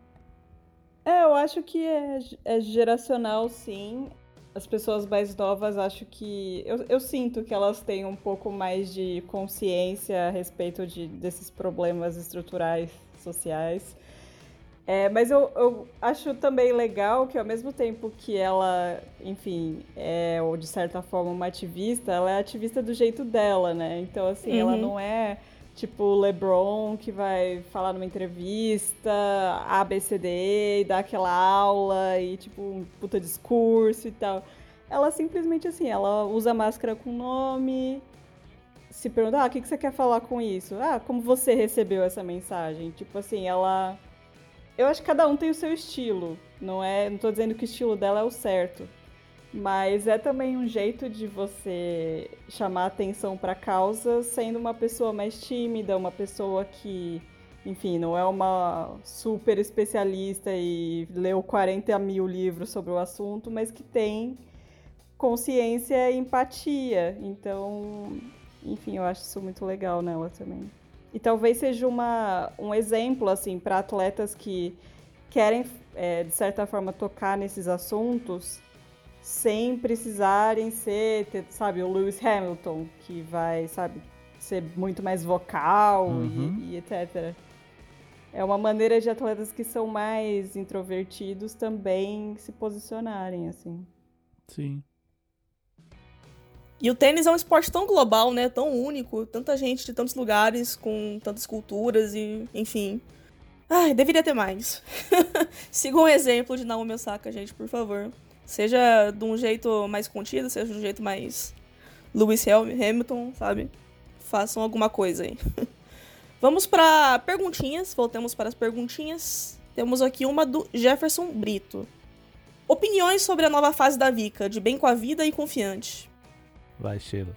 É, eu acho que é, é, geracional, sim. As pessoas mais novas, acho que. Eu, eu sinto que elas têm um pouco mais de consciência a respeito de, desses problemas estruturais sociais. É, mas eu, eu acho também legal que ao mesmo tempo que ela, enfim, é ou de certa forma uma ativista, ela é ativista do jeito dela, né? Então, assim, uhum. ela não é tipo LeBron que vai falar numa entrevista, ABCD, e dar aquela aula e tipo um puta discurso e tal. Ela simplesmente assim, ela usa máscara com nome, se pergunta, ah, o que, que você quer falar com isso? Ah, como você recebeu essa mensagem? Tipo assim, ela eu acho que cada um tem o seu estilo. Não é, não tô dizendo que o estilo dela é o certo, mas é também um jeito de você chamar atenção para a causa, sendo uma pessoa mais tímida, uma pessoa que, enfim, não é uma super especialista e leu 40 mil livros sobre o assunto, mas que tem consciência e empatia. Então, enfim, eu acho isso muito legal nela também. E talvez seja uma, um exemplo, assim, para atletas que querem, é, de certa forma, tocar nesses assuntos sem precisarem ser, ter, sabe, o Lewis Hamilton, que vai, sabe, ser muito mais vocal uhum. e, e etc. É uma maneira de atletas que são mais introvertidos também se posicionarem, assim. Sim. E o tênis é um esporte tão global, né? Tão único, tanta gente de tantos lugares, com tantas culturas e, enfim. Ai, deveria ter mais. Siga um exemplo de Naomi Osaka, gente, por favor. Seja de um jeito mais contido, seja de um jeito mais Lewis Hamilton, sabe? Façam alguma coisa aí. Vamos para perguntinhas, voltemos para as perguntinhas. Temos aqui uma do Jefferson Brito. Opiniões sobre a nova fase da Vika, de bem com a vida e confiante. Vai, Sheila.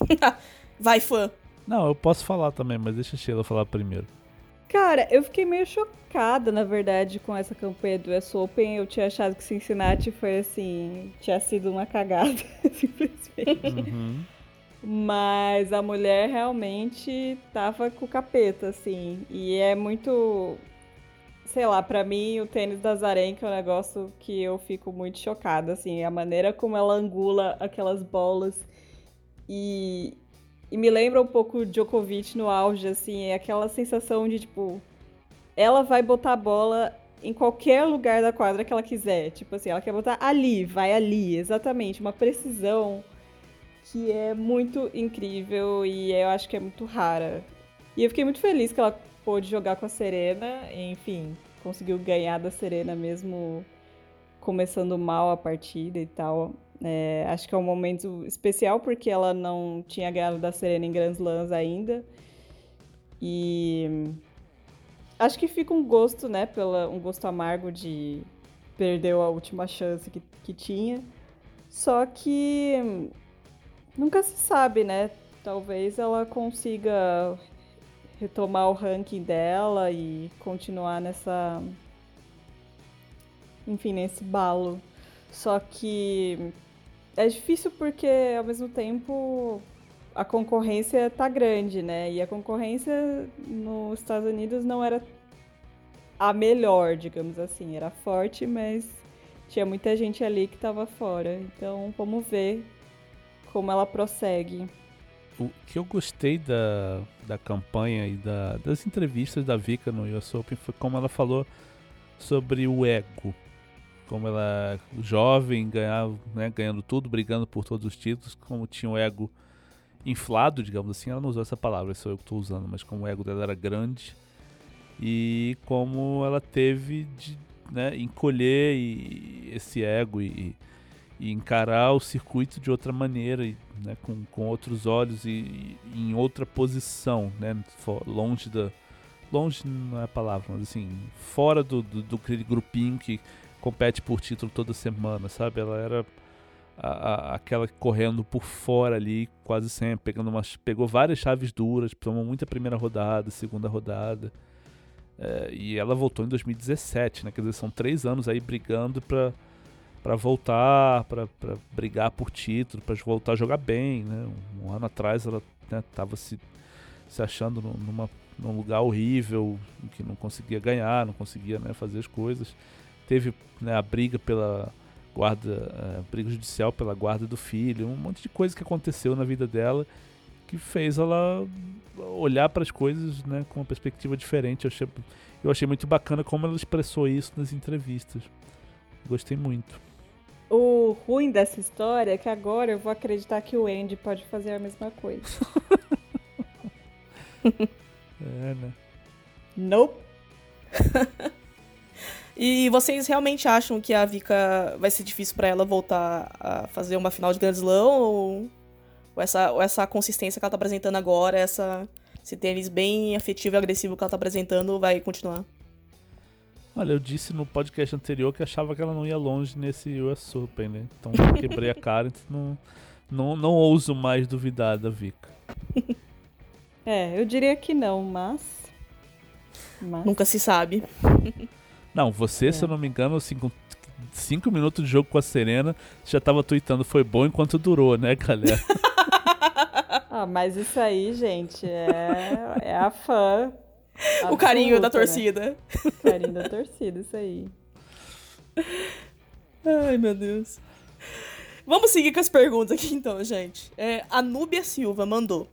Vai, fã. Não, eu posso falar também, mas deixa a Sheila falar primeiro. Cara, eu fiquei meio chocada, na verdade, com essa campanha do US Open. Eu tinha achado que Cincinnati foi assim, tinha sido uma cagada, simplesmente. Uhum. Mas a mulher realmente tava com o capeta, assim. E é muito. Sei lá, para mim o tênis da Zarenka é um negócio que eu fico muito chocada, assim. A maneira como ela angula aquelas bolas. E, e me lembra um pouco Djokovic no auge, assim, é aquela sensação de, tipo, ela vai botar a bola em qualquer lugar da quadra que ela quiser. Tipo assim, ela quer botar ali, vai ali, exatamente. Uma precisão que é muito incrível e eu acho que é muito rara. E eu fiquei muito feliz que ela pôde jogar com a Serena, enfim, conseguiu ganhar da Serena mesmo começando mal a partida e tal. É, acho que é um momento especial porque ela não tinha ganhado da Serena em Grand Slams ainda. E acho que fica um gosto, né? Pela, um gosto amargo de perdeu a última chance que, que tinha. Só que nunca se sabe, né? Talvez ela consiga retomar o ranking dela e continuar nessa. Enfim, nesse balo. Só que é difícil porque, ao mesmo tempo, a concorrência tá grande, né? E a concorrência nos Estados Unidos não era a melhor, digamos assim. Era forte, mas tinha muita gente ali que estava fora. Então, vamos ver como ela prossegue. O que eu gostei da, da campanha e da, das entrevistas da Vika no US Open foi como ela falou sobre o ego como ela jovem, ganhava, né, ganhando tudo, brigando por todos os títulos, como tinha um ego inflado, digamos assim, ela não usou essa palavra, isso eu que estou usando, mas como o ego dela era grande e como ela teve de né, encolher e, esse ego e, e, encarar o circuito de outra maneira, e, né, com, com outros olhos e, e, em outra posição, né, longe da longe não é a palavra, mas assim fora do, do, do grupinho que compete por título toda semana, sabe? Ela era a, a, aquela correndo por fora ali, quase sempre, pegando umas, pegou várias chaves duras, tomou muita primeira rodada, segunda rodada. É, e ela voltou em 2017, né? Quer dizer, são três anos aí brigando pra, pra voltar, pra, pra brigar por título, pra voltar a jogar bem, né? Um, um ano atrás ela né, tava se, se achando numa, num lugar horrível, que não conseguia ganhar, não conseguia né, fazer as coisas. Teve né, a briga pela guarda, a briga judicial pela guarda do filho, um monte de coisa que aconteceu na vida dela que fez ela olhar para as coisas né, com uma perspectiva diferente. Eu achei, eu achei muito bacana como ela expressou isso nas entrevistas. Gostei muito. O ruim dessa história é que agora eu vou acreditar que o Andy pode fazer a mesma coisa. é, né? Nope. e vocês realmente acham que a Vika vai ser difícil para ela voltar a fazer uma final de Grand Slam ou ou essa, ou essa consistência que ela tá apresentando agora, essa, esse tênis bem afetivo e agressivo que ela tá apresentando vai continuar? Olha, eu disse no podcast anterior que achava que ela não ia longe nesse US Open, né? Então quebrei a cara, então não, não, não ouso mais duvidar da Vika. é, eu diria que não, mas... mas... Nunca se sabe. Não, você, é. se eu não me engano, assim, com 5 minutos de jogo com a Serena, já tava tweetando foi bom enquanto durou, né, galera? Ah, mas isso aí, gente, é, é a fã. Absoluta, o carinho da né? torcida. Né? O carinho da torcida, isso aí. Ai, meu Deus. Vamos seguir com as perguntas aqui então, gente. É, a Núbia Silva mandou.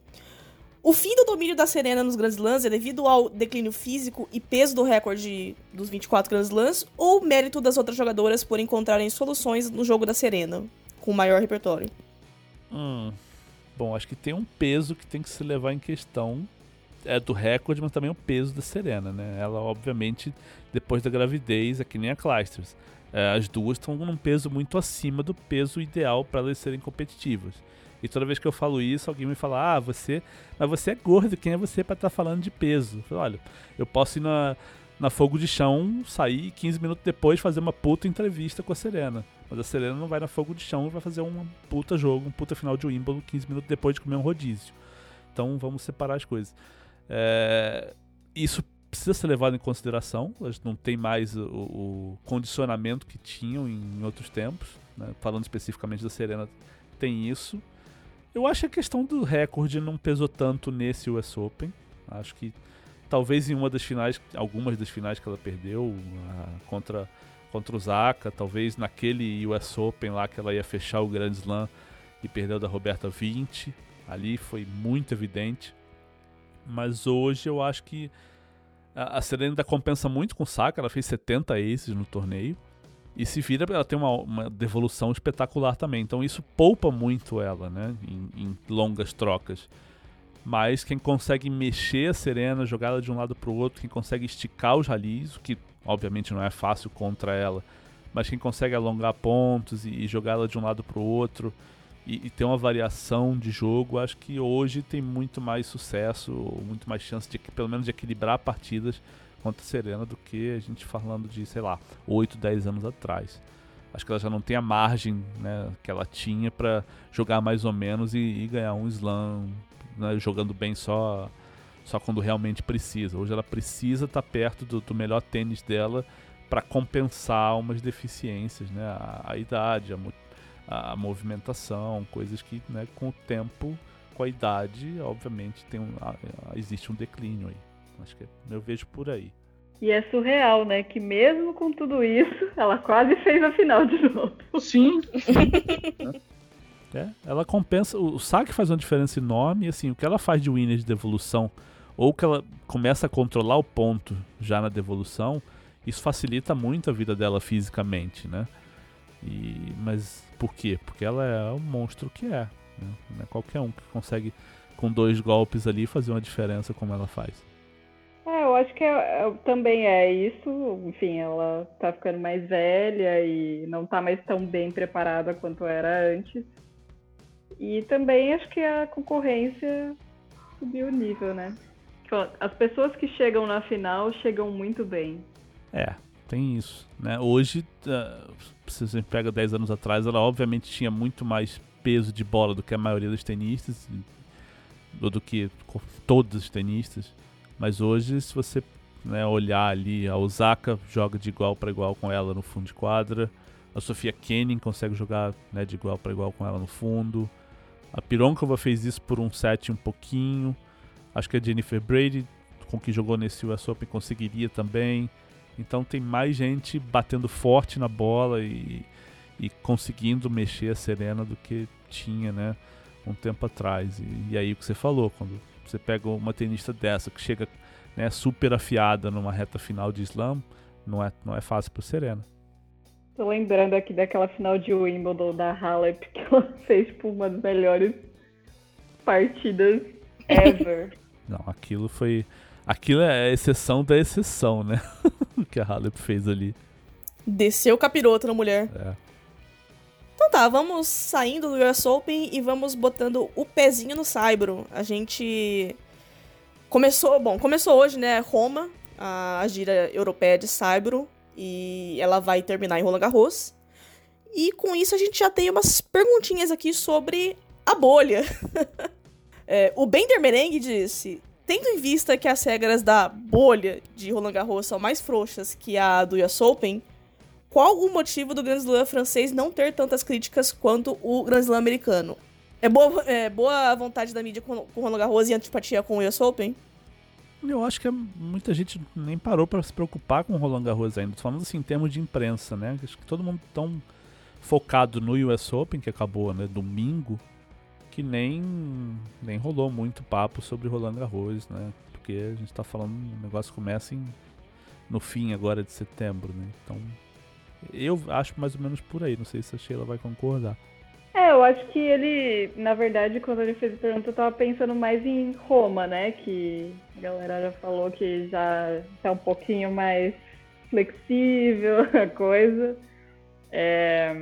O fim do domínio da Serena nos Grand Slams é devido ao declínio físico e peso do recorde dos 24 Grand Slams ou mérito das outras jogadoras por encontrarem soluções no jogo da Serena, com maior repertório? Hum, Bom, acho que tem um peso que tem que se levar em questão é do recorde, mas também o peso da Serena, né? Ela, obviamente, depois da gravidez, é que nem a Clijsters. É, as duas estão num peso muito acima do peso ideal para elas serem competitivas. E toda vez que eu falo isso, alguém me fala: Ah, você. Mas você é gordo, quem é você para estar tá falando de peso? Eu falo, Olha, eu posso ir na, na fogo de chão, sair 15 minutos depois fazer uma puta entrevista com a Serena. Mas a Serena não vai na fogo de chão e vai fazer um puta jogo, um puta final de Wimbledon 15 minutos depois de comer um rodízio. Então vamos separar as coisas. É, isso precisa ser levado em consideração. Elas não têm mais o, o condicionamento que tinham em, outros tempos. Né? Falando especificamente da Serena, tem isso. Eu acho que a questão do recorde não pesou tanto nesse US Open. Acho que talvez em uma das finais, algumas das finais que ela perdeu contra contra o Zaka, talvez naquele US Open lá que ela ia fechar o Grand Slam e perdeu da Roberta 20, ali foi muito evidente. Mas hoje eu acho que a Serena ainda compensa muito com o Saka, ela fez 70 aces no torneio. E se vira, ela tem uma, uma devolução espetacular também. Então isso poupa muito ela, né? Em, em longas trocas. Mas quem consegue mexer a Serena, jogar ela de um lado para o outro, quem consegue esticar os ralis, o que obviamente não é fácil contra ela, mas quem consegue alongar pontos e, e jogar ela de um lado para o outro e, e, ter uma variação de jogo, acho que hoje tem muito mais sucesso, muito mais chance de pelo menos de equilibrar partidas contra a Serena do que a gente falando de, sei lá, 8, 10 anos atrás. Acho que ela já não tem a margem né, que ela tinha para jogar mais ou menos e, e ganhar um slam né, jogando bem só só quando realmente precisa. Hoje ela precisa estar tá perto do, do, melhor tênis dela para compensar umas deficiências, né? A, a idade, a, a, movimentação, coisas que, né, com o tempo, com a idade, obviamente tem um, a, existe um declínio aí. Acho que eu vejo por aí. E é surreal, né? Que mesmo com tudo isso, ela quase fez a final de novo. Sim. É, ela compensa. O saque faz uma diferença enorme. E assim, o que ela faz de winner de devolução, ou que ela começa a controlar o ponto já na devolução, isso facilita muito a vida dela fisicamente, né? E, mas por quê? Porque ela é o monstro que é. Né? Não é qualquer um que consegue, com dois golpes ali, fazer uma diferença como ela faz. Eu acho que é, é, também é isso. Enfim, ela tá ficando mais velha e não tá mais tão bem preparada quanto era antes. E também acho que a concorrência subiu o nível, né? As pessoas que chegam na final chegam muito bem. É, tem isso. Né? Hoje, uh, se você pega 10 anos atrás, ela obviamente tinha muito mais peso de bola do que a maioria dos tenistas, do que todos os tenistas. Mas hoje, se você né, olhar ali, a Osaka joga de igual para igual com ela no fundo de quadra. A Sofia Kenin consegue jogar né, de igual para igual com ela no fundo. A Pironkova fez isso por um set um pouquinho. Acho que a Jennifer Brady, com quem jogou nesse US Open, conseguiria também. Então tem mais gente batendo forte na bola e, e conseguindo mexer a Serena do que tinha, né, um tempo atrás. E, e aí o que você falou, quando você pega uma tenista dessa que chega né, super afiada numa reta final de slam, não é, não é fácil para Serena. Tô lembrando aqui daquela final de Wimbledon da Halep que ela fez tipo uma das melhores partidas ever. não, aquilo foi aquilo é a exceção da exceção, né? O que a Halep fez ali. Desceu o capiroto na mulher. É. Então tá, vamos saindo do US Open e vamos botando o pezinho no Saibro. A gente começou, bom, começou hoje, né, Roma, a gira europeia de Saibro, e ela vai terminar em Roland Garros. E com isso a gente já tem umas perguntinhas aqui sobre a bolha. é, o Bender Merengue disse: tendo em vista que as regras da bolha de Roland Garros são mais frouxas que a do US Open, qual o motivo do Grand Slam francês não ter tantas críticas quanto o Grand Slam americano? É boa, é boa vontade da mídia com, com Roland Garros e antipatia com o US Open? Eu acho que muita gente nem parou para se preocupar com o Roland Garros ainda. Tô falando assim em termos de imprensa, né? Acho que todo mundo tão focado no US Open, que acabou, né, domingo, que nem, nem rolou muito papo sobre Roland Garros, né? Porque a gente tá falando, o negócio começa em, no fim agora de setembro, né? Então eu acho mais ou menos por aí, não sei se a Sheila vai concordar. É, eu acho que ele, na verdade, quando ele fez a pergunta, eu tava pensando mais em Roma, né? Que a galera já falou que já tá um pouquinho mais flexível a coisa. É...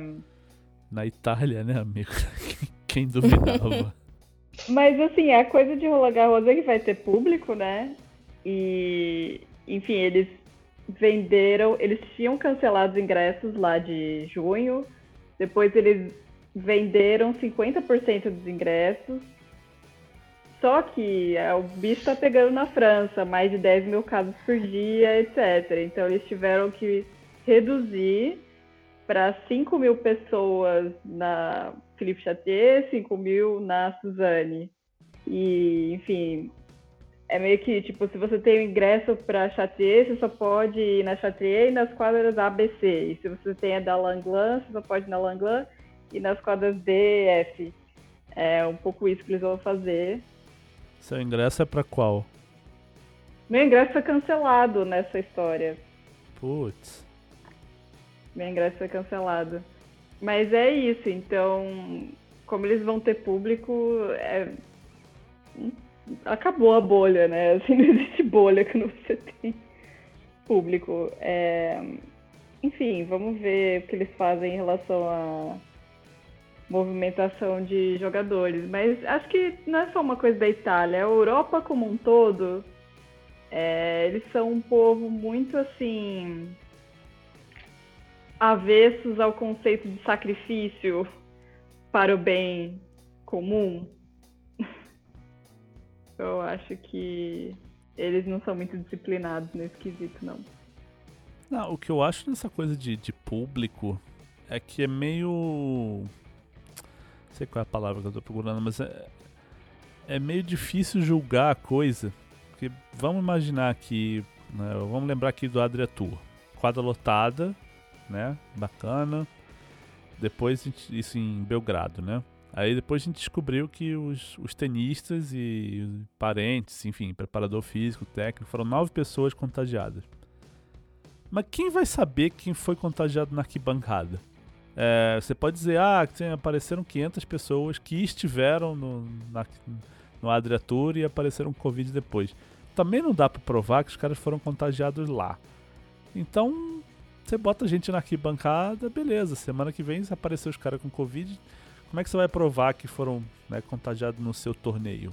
Na Itália, né, amigo? Quem duvidava? Mas assim, a coisa de Roland Garros é que vai ter público, né? E, enfim, eles venderam, eles tinham cancelado os ingressos lá de junho, depois eles venderam 50% dos ingressos. Só que é, o bicho tá pegando na França, mais de 10 mil casos por dia, etc. Então eles tiveram que reduzir para 5 mil pessoas na Philippe Chatier, 5 mil na Suzane. E, enfim, é meio que, tipo, se você tem o ingresso para Chatier, você só pode ir na Chatier e nas quadras ABC. E se você tem a da Langlan, você só pode ir na Langlan e nas quadras D F. É um pouco isso que eles vão fazer. Seu ingresso é para qual? Meu ingresso foi cancelado nessa história. Putz. Meu ingresso foi cancelado. Mas é isso, então, como eles vão ter público, é acabou a bolha, né? Assim, não existe bolha quando você tem público. É... Enfim, vamos ver o que eles fazem em relação à movimentação de jogadores. Mas acho que não é só uma coisa da Itália. A Europa como um todo, é... eles são um povo muito assim avessos ao conceito de sacrifício para o bem comum. Eu acho que eles não são muito disciplinados nesse quesito, não. Não, o que eu acho nessa coisa de, de público é que é meio. Não sei qual é a palavra que eu tô procurando, mas é, é meio difícil julgar a coisa. Porque vamos imaginar que. Né, vamos lembrar aqui do Adria Tour. Quadra lotada, né? Bacana. Depois isso em Belgrado, né? Aí depois a gente descobriu que os, os tenistas e parentes, enfim, preparador físico, técnico, foram nove pessoas contagiadas. Mas quem vai saber quem foi contagiado na arquibancada? É, você pode dizer, ah, apareceram 500 pessoas que estiveram no, na, no Adria Tour e apareceram Covid depois. Também não dá para provar que os caras foram contagiados lá. Então, você bota a gente na arquibancada, beleza. Semana que vem, se aparecer os caras com Covid, como é que você vai provar que foram né, contagiados no seu torneio?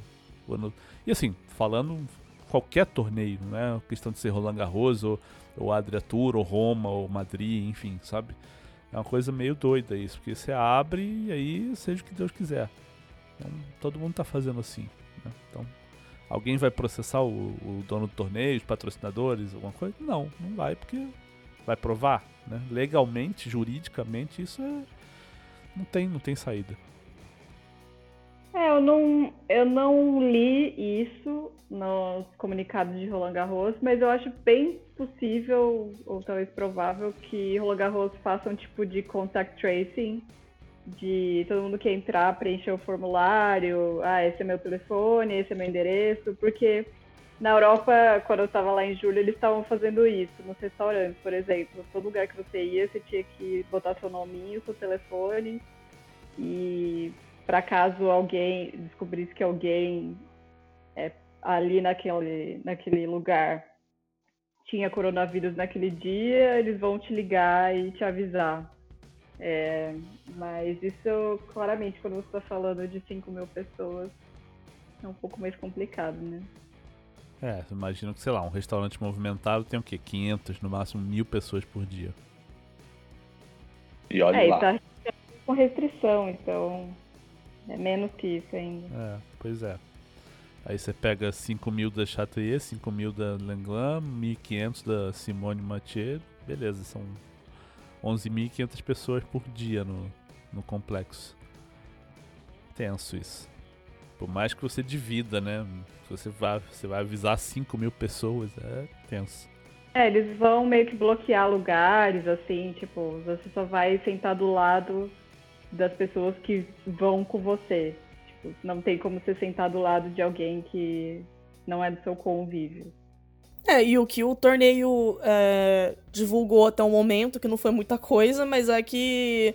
E assim, falando qualquer torneio, né? Questão de ser Roland Garros, ou, ou Adria Tour, ou Roma, ou Madrid, enfim, sabe? É uma coisa meio doida isso, porque você abre e aí seja o que Deus quiser. Então, todo mundo tá fazendo assim. Né? Então, Alguém vai processar o, o, dono do torneio, os patrocinadores, alguma coisa? Não, não vai, porque vai provar, né? Legalmente, juridicamente, isso é não tem, não tem saída. É, eu não, eu não li isso nos comunicados de Roland Garros, mas eu acho bem possível, ou talvez provável, que Roland Garros faça um tipo de contact tracing, de todo mundo que entrar preencher o formulário, ah, esse é meu telefone, esse é meu endereço, porque na Europa, quando eu estava lá em julho, eles estavam fazendo isso, nos restaurantes, por exemplo. Todo lugar que você ia, você tinha que botar seu nominho, seu telefone, e para caso alguém descobrisse que alguém é, ali naquele, naquele lugar tinha coronavírus naquele dia, eles vão te ligar e te avisar. É, mas isso, claramente, quando você está falando de 5 mil pessoas, é um pouco mais complicado, né? É, imagina que, sei lá, um restaurante movimentado tem o quê? 500, no máximo mil pessoas por dia. E olha é, lá. Tá com restrição, então é menos que isso ainda. É, pois é. Aí você pega 5 mil da Chatrier, 5 mil da Langlan, 1.500 da Simone Mathieu, beleza, são 11.500 pessoas por dia no, no complexo. Tenso isso. Por mais que você divida, né? Se você vai, você vai avisar 5 mil pessoas, é tenso. É, eles vão meio que bloquear lugares, assim, tipo, você só vai sentar do lado das pessoas que vão com você. Tipo, não tem como você sentar do lado de alguém que não é do seu convívio. É, e o que o torneio é, divulgou até o momento, que não foi muita coisa, mas é que.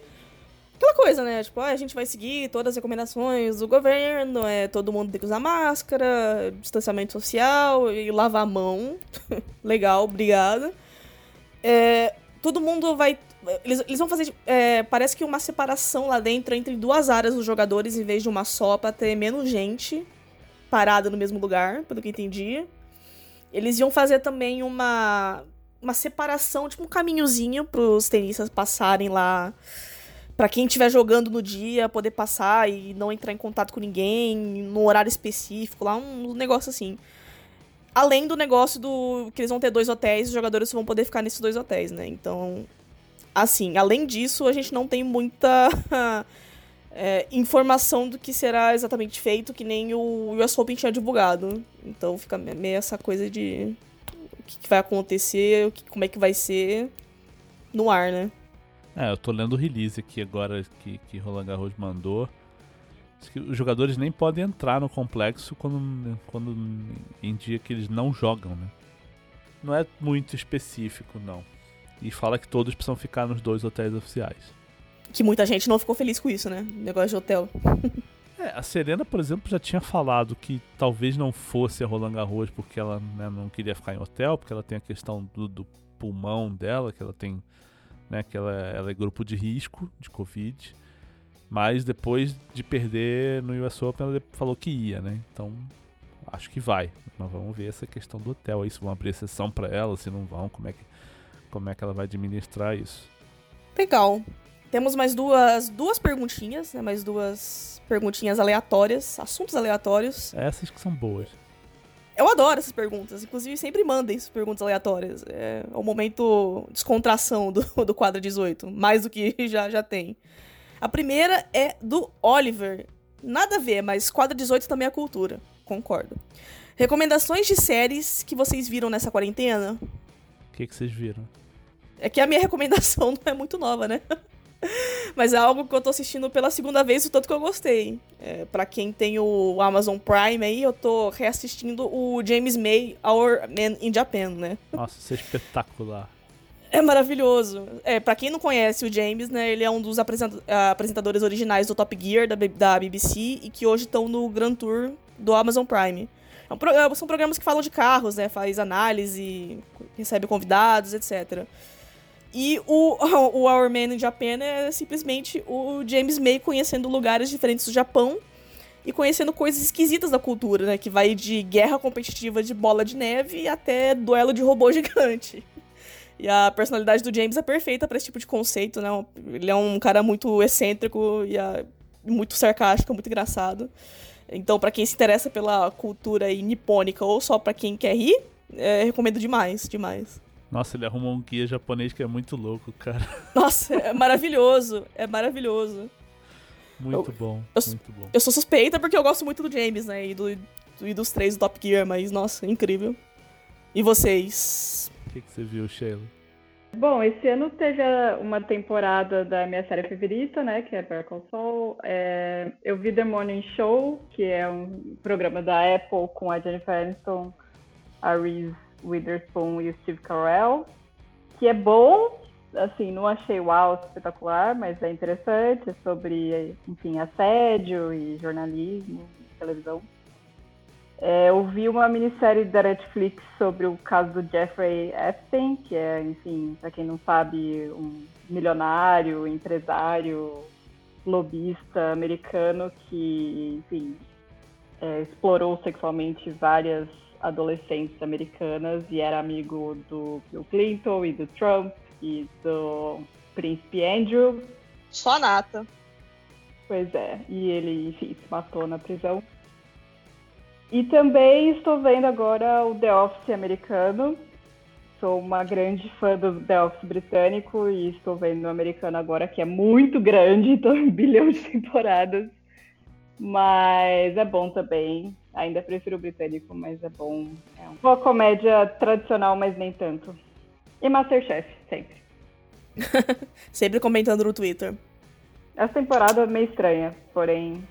Aquela coisa, né? Tipo, ah, a gente vai seguir todas as recomendações do governo, é, todo mundo tem que usar máscara, distanciamento social e lavar a mão. Legal, obrigada. É, todo mundo vai eles, eles vão fazer. É, parece que uma separação lá dentro entre duas áreas dos jogadores em vez de uma só, pra ter menos gente parada no mesmo lugar, pelo que entendi. Eles iam fazer também uma. Uma separação, tipo um caminhozinho pros tenistas passarem lá. Para quem estiver jogando no dia, poder passar e não entrar em contato com ninguém, no horário específico, lá, um negócio assim. Além do negócio do que eles vão ter dois hotéis, os jogadores vão poder ficar nesses dois hotéis, né? Então, assim, além disso, a gente não tem muita é, informação do que será exatamente feito, que nem o US Open tinha divulgado. Então fica meio essa coisa de o que, vai acontecer, como é que vai ser no ar, né? É, eu tô lendo o release aqui agora que, que Roland Garros mandou. Que os jogadores nem podem entrar no complexo quando, quando em dia que eles não jogam, né? Não é muito específico, não. E fala que todos precisam ficar nos dois hotéis oficiais. Que muita gente não ficou feliz com isso, né? Negócio de hotel. é, a Serena, por exemplo, já tinha falado que talvez não fosse a Roland Garros porque ela né, não queria ficar em hotel, porque ela tem a questão do, do pulmão dela, que ela tem, né, que ela, ela é grupo de risco de Covid. Mas depois de perder no US Open, ela falou que ia, né? Então, acho que vai. Mas vamos ver essa questão do hotel aí, se vão abrir exceção para ela, se não vão, como é que como é que ela vai administrar isso. Legal. Temos mais duas, duas perguntinhas, né? Mais duas perguntinhas aleatórias, assuntos aleatórios. Essas que são boas. Eu adoro essas perguntas. Inclusive, sempre mandem essas perguntas aleatórias. É o momento descontração do, do quadro 18. Mais do que já, já tem. A primeira é do Oliver. Nada a ver, mas quadro 18 também é cultura. Concordo. Recomendações de séries que vocês viram nessa quarentena? O que, que vocês viram? É que a minha recomendação não é muito nova, né? Mas é algo que eu tô assistindo pela segunda vez, o tanto que eu gostei. É, para quem tem o Amazon Prime aí, eu tô reassistindo o James May, Our Man in Japan, né? Nossa, isso é espetacular. É maravilhoso. É, para quem não conhece o James, né, ele é um dos apresentadores originais do Top Gear da, da BBC e que hoje estão no Grand Tour do Amazon Prime. É um, são programas que falam de carros, né? Faz análise, recebe convidados, etc. E o, o Our Man in Japan é simplesmente o James May conhecendo lugares diferentes do Japão e conhecendo coisas esquisitas da cultura, né? Que vai de guerra competitiva de bola de neve até duelo de robô gigante. E a personalidade do James é perfeita para esse tipo de conceito, né? Ele é um cara muito excêntrico e a, muito sarcástico, muito engraçado. Então, para quem se interessa pela cultura nipônica ou só para quem quer rir, é, recomendo demais, demais. Nossa, ele arrumou um guia japonês que é muito louco, cara. Nossa, é maravilhoso. É maravilhoso. Muito eu, bom, eu, muito bom. Eu sou suspeita porque eu gosto muito do James, né? E, do, e dos três do Top Gear, mas, nossa, incrível. E vocês? O que, que você viu, Sheila? Bom, esse ano teve uma temporada da minha série favorita, né, que é Better Call Saul. É, eu vi The Morning Show, que é um programa da Apple com a Jennifer Aniston, a Reese Witherspoon e o Steve Carell, que é bom, assim, não achei uau espetacular, mas é interessante, é sobre, enfim, assédio e jornalismo, televisão. É, eu vi uma minissérie da Netflix sobre o caso do Jeffrey Epstein, que é, enfim, para quem não sabe, um milionário, empresário, lobista americano que, enfim, é, explorou sexualmente várias adolescentes americanas e era amigo do Bill Clinton e do Trump e do príncipe Andrew. Só nata. Pois é, e ele, enfim, se matou na prisão. E também estou vendo agora o The Office americano. Sou uma grande fã do The Office britânico e estou vendo o americano agora, que é muito grande, então um bilhão de temporadas. Mas é bom também. Ainda prefiro o britânico, mas é bom. É uma comédia tradicional, mas nem tanto. E Masterchef, sempre. sempre comentando no Twitter. Essa temporada é meio estranha, porém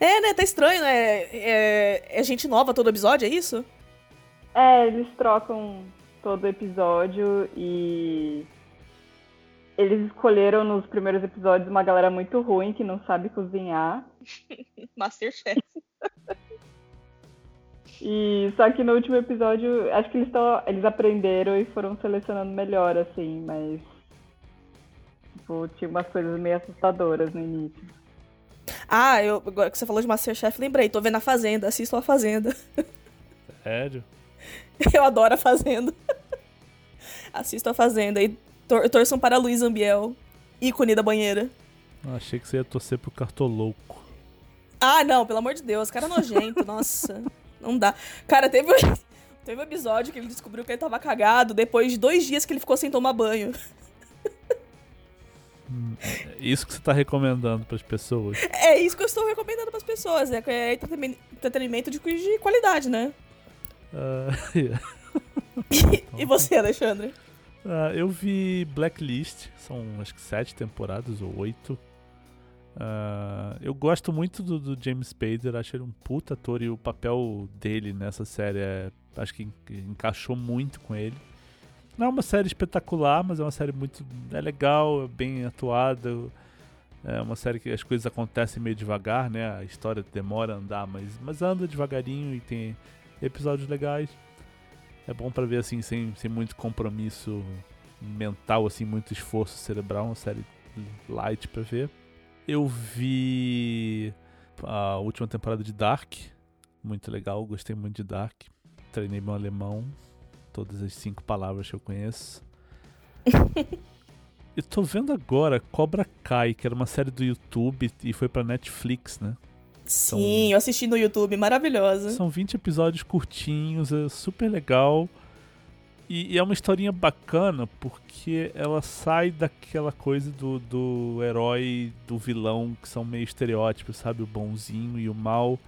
é, né? Tá estranho, né? É, é gente nova todo episódio, é isso? É, eles trocam todo episódio e. Eles escolheram nos primeiros episódios uma galera muito ruim que não sabe cozinhar. Masterchef. E só que no último episódio, acho que eles estão, eles aprenderam e foram selecionando melhor assim, mas tipo, tinha umas coisas meio assustadoras no início. Ah, eu, agora que você falou de Masterchef, lembrei. Tô vendo a Fazenda, assisto a Fazenda. Sério? Eu adoro a Fazenda. assisto a Fazenda. E tor torçam para Luiz Ambiel, ícone da banheira. Ah, achei que você ia torcer pro Cartolouco. Ah, não, pelo amor de Deus. Cara nojento, nossa. Não dá. Cara, teve, teve um episódio que ele descobriu que ele tava cagado depois de dois dias que ele ficou sem tomar banho. Isso que você está recomendando para as pessoas? É isso que eu estou recomendando para as pessoas. É, é entretenimento de, de qualidade, né? Uh, yeah. e, e, você, Alexandre? Uh, eu vi Blacklist, são acho que sete temporadas ou oito. Uh, eu gosto muito do, do, James Spader, acho ele um puta ator e o papel dele nessa série é, acho que encaixou muito com ele. Não é uma série espetacular, mas é uma série muito. É legal, é bem atuada. É uma série que as coisas acontecem meio devagar, né? A história demora a andar, mas, mas anda devagarinho e tem episódios legais. É bom para ver assim, sem, sem muito compromisso mental, assim, muito esforço cerebral. Uma série light para ver. Eu vi a última temporada de Dark. Muito legal, gostei muito de Dark. Treinei meu alemão todas as cinco palavras que eu conheço. eu tô vendo agora Cobra Kai, que era uma série do YouTube e foi pra Netflix, né? Sim, então, eu assisti no YouTube, maravilhosa. São 20 episódios curtinhos, é super legal. E, e, é uma historinha bacana porque ela sai daquela coisa do, do herói, do vilão, que são meio estereótipos, sabe? O bonzinho e o mal.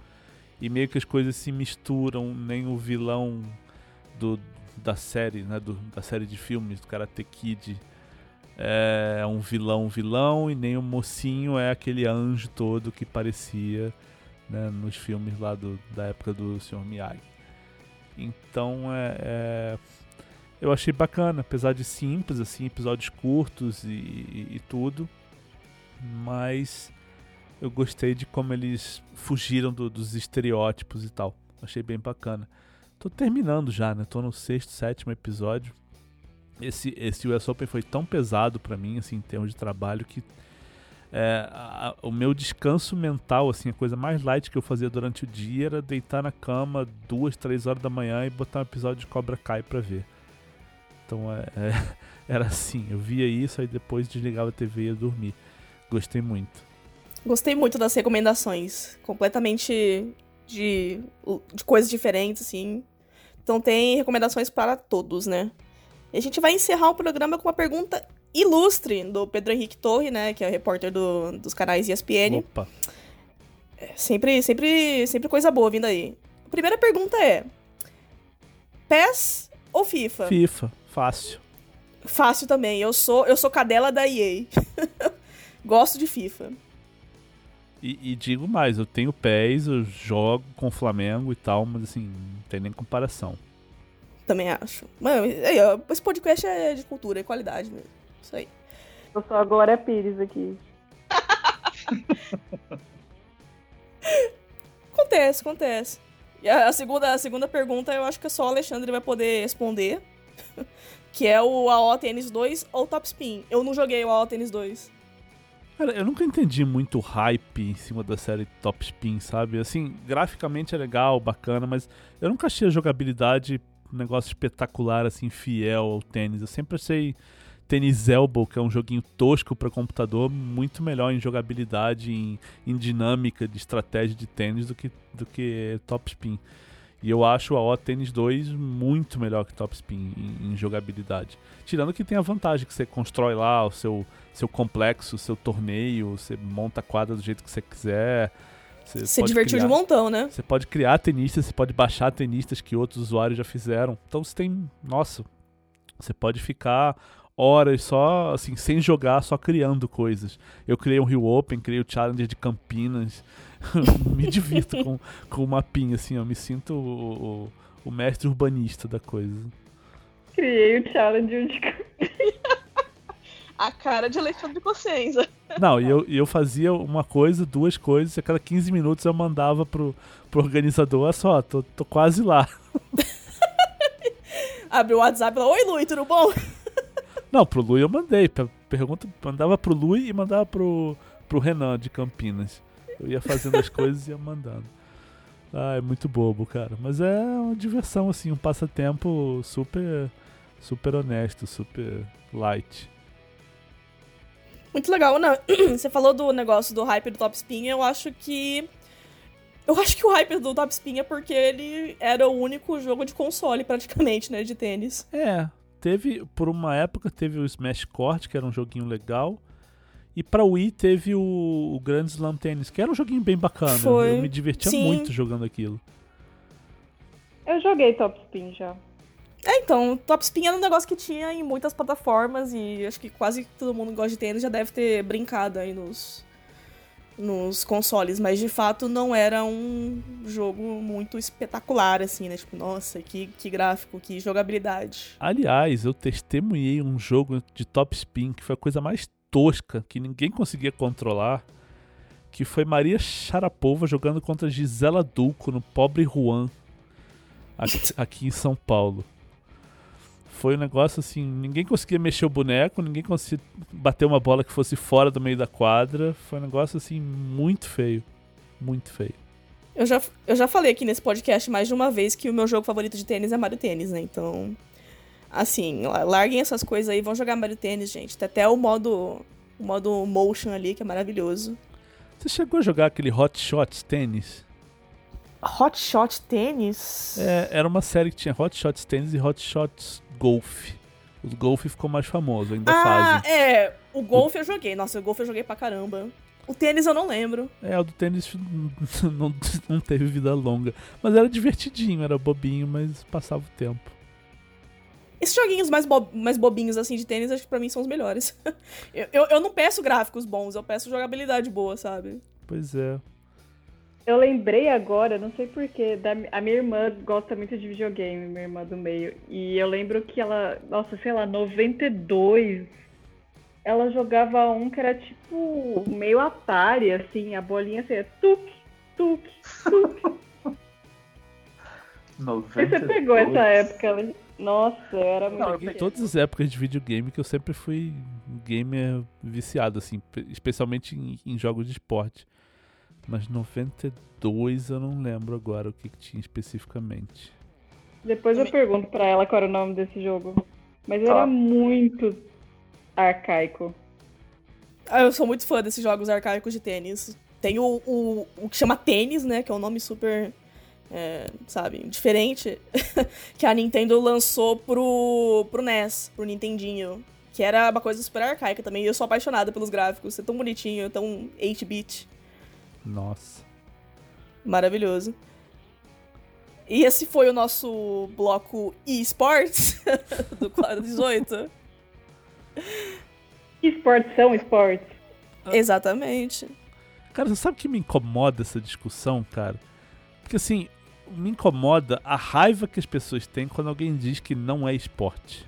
E meio que as coisas se misturam, nem o vilão do, da série, né, do, da série de filmes do Karate Kid é um vilão vilão e nem o mocinho é aquele anjo todo que parecia né, nos filmes lá do, da época do Sr. Miyagi. Então é, é, eu achei bacana, apesar de simples, assim, episódios curtos e, e, tudo, mas eu gostei de como eles fugiram do, dos estereótipos e tal. Achei bem bacana. Tô terminando já, né? Tô no sexto, sétimo episódio. Esse, esse US Open foi tão pesado para mim, assim, em termos de trabalho, que é, a, o meu descanso mental, assim, a coisa mais light que eu fazia durante o dia era deitar na cama duas, três horas da manhã e botar um episódio de Cobra Kai pra ver. Então é, é, era assim, eu via isso, aí depois desligava a TV e ia dormir. Gostei muito. Gostei muito das recomendações. Completamente de, de coisas diferentes, assim. Então tem recomendações para todos, né? E a gente vai encerrar o programa com uma pergunta ilustre do Pedro Henrique Torre, né? Que é o repórter do, dos canais ESPN. Opa. É, sempre, sempre, sempre coisa boa vindo aí. A primeira pergunta é: PES ou FIFA? FIFA, fácil. Fácil também. Eu sou, eu sou cadela da EA. Gosto de FIFA. E, e, digo mais, eu tenho pés, eu jogo com o Flamengo e tal, mas assim, não tem nem comparação. Também acho. Mano, esse podcast é de cultura e qualidade mesmo. Isso aí. Eu sou a Glória Pires aqui. acontece, acontece. E a segunda, a segunda pergunta eu acho que só o Alexandre vai poder responder. que é o AO Tênis 2 ou Top Spin. Eu não joguei o AO Tênis 2. Cara, eu nunca entendi muito hype em cima da série Top Spin, sabe? Assim, graficamente é legal, bacana, mas eu nunca achei a jogabilidade um negócio espetacular, assim, fiel ao tênis. Eu sempre achei Tênis Elbow, que é um joguinho tosco para computador, muito melhor em jogabilidade, em, em, dinâmica de estratégia de tênis do que, do que Top Spin. E eu acho a O Tênis 2 muito melhor que Top Spin em, em, jogabilidade. Tirando que tem a vantagem que você constrói lá o seu, seu complexo, o seu torneio, você monta a quadra do jeito que você quiser. Você se divertiu criar, de montão, né? Você pode criar tenistas, você pode baixar tenistas que outros usuários já fizeram. Então você tem. Nossa, você pode ficar horas só, assim, sem jogar, só criando coisas. Eu criei um Rio Open, criei o Challenger de Campinas. me divirto com, com o mapinha, assim, eu me sinto o, o, o mestre urbanista da coisa. Criei o Challenger de Campinas. a cara de Alexandre Cossenza. Não, e eu, eu fazia uma coisa, duas coisas, e a cada 15 minutos eu mandava pro, pro organizador, olha só, tô, tô quase lá. Abriu o WhatsApp e falou, oi Lui, tudo bom? Não, pro Lui eu mandei, pergunta, mandava pro Lui e mandava pro, pro Renan de Campinas. Eu ia fazendo as coisas e ia mandando. Ah, é muito bobo, cara. Mas é uma diversão, assim, um passatempo super, super honesto, super light. Muito legal, né? Você falou do negócio do hype do Top Spin, eu acho que. Eu acho que o hype do Top Spin é porque ele era o único jogo de console, praticamente, né? De tênis. É. Teve, por uma época, teve o Smash Court, que era um joguinho legal. E pra Wii teve o, o Grand Slam Tennis, que era um joguinho bem bacana. Foi. Eu me divertia Sim. muito jogando aquilo. Eu joguei Top Spin já. É, então, Top Spin era um negócio que tinha em muitas plataformas e acho que quase todo mundo que gosta de tênis já deve ter brincado aí nos, nos consoles, mas de fato não era um jogo muito espetacular, assim, né? Tipo, nossa, que, que gráfico, que jogabilidade. Aliás, eu testemunhei um jogo de Top Spin que foi a coisa mais tosca que ninguém conseguia controlar, que foi Maria Sharapova jogando contra Gisela Dulco no Pobre Juan, aqui, aqui em São Paulo. Foi um negócio assim, ninguém conseguia mexer o boneco, ninguém conseguia bater uma bola que fosse fora do meio da quadra. Foi um negócio assim muito feio, muito feio. Eu já, eu já falei aqui nesse podcast mais de uma vez que o meu jogo favorito de tênis é Mario Tênis, né? Então, assim, larguem essas coisas aí, vão jogar Mario Tênis, gente. Tem até o modo, o modo motion ali, que é maravilhoso. Você chegou a jogar aquele Hot Shots Tênis? Hot Shot Tênis? É, era uma série que tinha Hot Shots Tênis e Hot Shots Golf. O golfe ficou mais famoso, ainda ah, fazem. é. O golfe eu joguei. Nossa, o golfe eu joguei pra caramba. O tênis eu não lembro. É, o do tênis não, não teve vida longa. Mas era divertidinho, era bobinho, mas passava o tempo. Esses joguinhos mais, bo mais bobinhos assim de tênis, acho que pra mim são os melhores. eu, eu, eu não peço gráficos bons, eu peço jogabilidade boa, sabe? Pois é. Eu lembrei agora, não sei porquê, da, a minha irmã gosta muito de videogame, minha irmã do meio. E eu lembro que ela, nossa, sei lá, 92, ela jogava um que era tipo meio Atari, assim, a bolinha assim, tuk, tuk, tuk. 92. Você pegou essa época, ela... Nossa, era muito. Não, em todas as épocas de videogame que eu sempre fui gamer viciado, assim, especialmente em, em jogos de esporte. Mas 92 eu não lembro agora o que, que tinha especificamente. Depois eu pergunto pra ela qual era o nome desse jogo. Mas era muito arcaico. Ah, eu sou muito fã desses jogos arcaicos de tênis. Tem o, o, o que chama tênis, né? Que é um nome super, é, sabe, diferente. que a Nintendo lançou pro, pro NES, pro Nintendinho. Que era uma coisa super arcaica também. E eu sou apaixonada pelos gráficos. É tão bonitinho, tão 8-bit. Nossa. Maravilhoso. E esse foi o nosso bloco eSports do Claro 18. Esportes são esportes. Exatamente. Cara, você sabe que me incomoda essa discussão, cara? Porque assim, me incomoda a raiva que as pessoas têm quando alguém diz que não é esporte.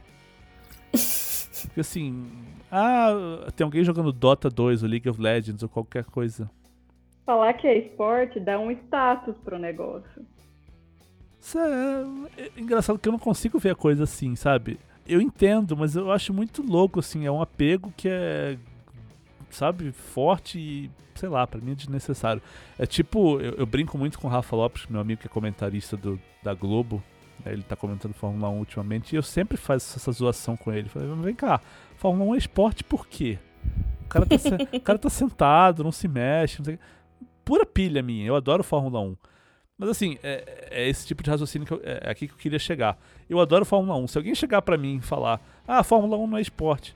Porque assim, ah, tem alguém jogando Dota 2 ou League of Legends ou qualquer coisa. Falar que é esporte dá um status pro negócio. Isso é, é engraçado que eu não consigo ver a coisa assim, sabe? Eu entendo, mas eu acho muito louco, assim, é um apego que é, sabe, forte e, sei lá, pra mim é desnecessário. É tipo, eu, eu brinco muito com o Rafa Lopes, meu amigo que é comentarista do, da Globo, né, ele tá comentando Fórmula 1 ultimamente, e eu sempre faço essa zoação com ele. Falei, vem cá, Fórmula 1 é esporte por quê? O cara tá, o cara tá sentado, não se mexe, não sei Pura pilha minha, eu adoro Fórmula 1. Mas assim, é, é esse tipo de raciocínio que eu, é, é aqui que eu queria chegar. Eu adoro Fórmula 1. Se alguém chegar para mim e falar, ah, Fórmula 1 não é esporte,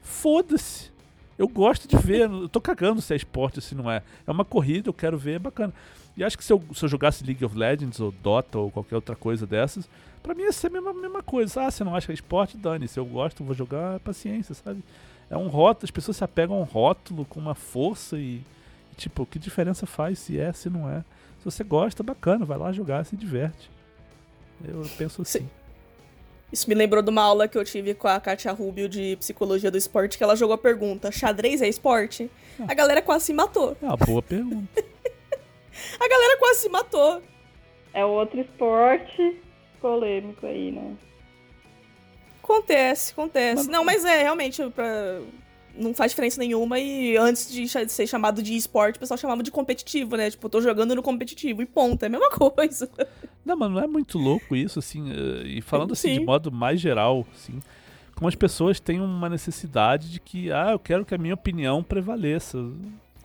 foda-se. Eu gosto de ver, eu tô cagando se é esporte ou se não é. É uma corrida, eu quero ver, é bacana. E acho que se eu, se eu jogasse League of Legends ou Dota ou qualquer outra coisa dessas, pra mim ia ser a mesma, mesma coisa. Ah, você não acha que é esporte? Dane. Se eu gosto, vou jogar, paciência, sabe? É um rótulo, as pessoas se apegam a um rótulo com uma força e, e, tipo, que diferença faz se é, se não é? Se você gosta, bacana, vai lá jogar, se diverte. Eu penso assim. Sim. Isso me lembrou de uma aula que eu tive com a Katia Rubio de psicologia do esporte, que ela jogou a pergunta: xadrez é esporte? Ah. A galera quase se matou. É uma boa pergunta. a galera quase se matou. É outro esporte polêmico aí, né? Acontece, acontece. Mas... Não, mas é realmente pra... não faz diferença nenhuma. E antes de ser chamado de esporte, o pessoal chamava de competitivo, né? Tipo, eu tô jogando no competitivo e ponto. É a mesma coisa. Não, mas não é muito louco isso, assim. Eh, e falando assim Sim. de modo mais geral, assim. Como as pessoas têm uma necessidade de que, ah, eu quero que a minha opinião prevaleça.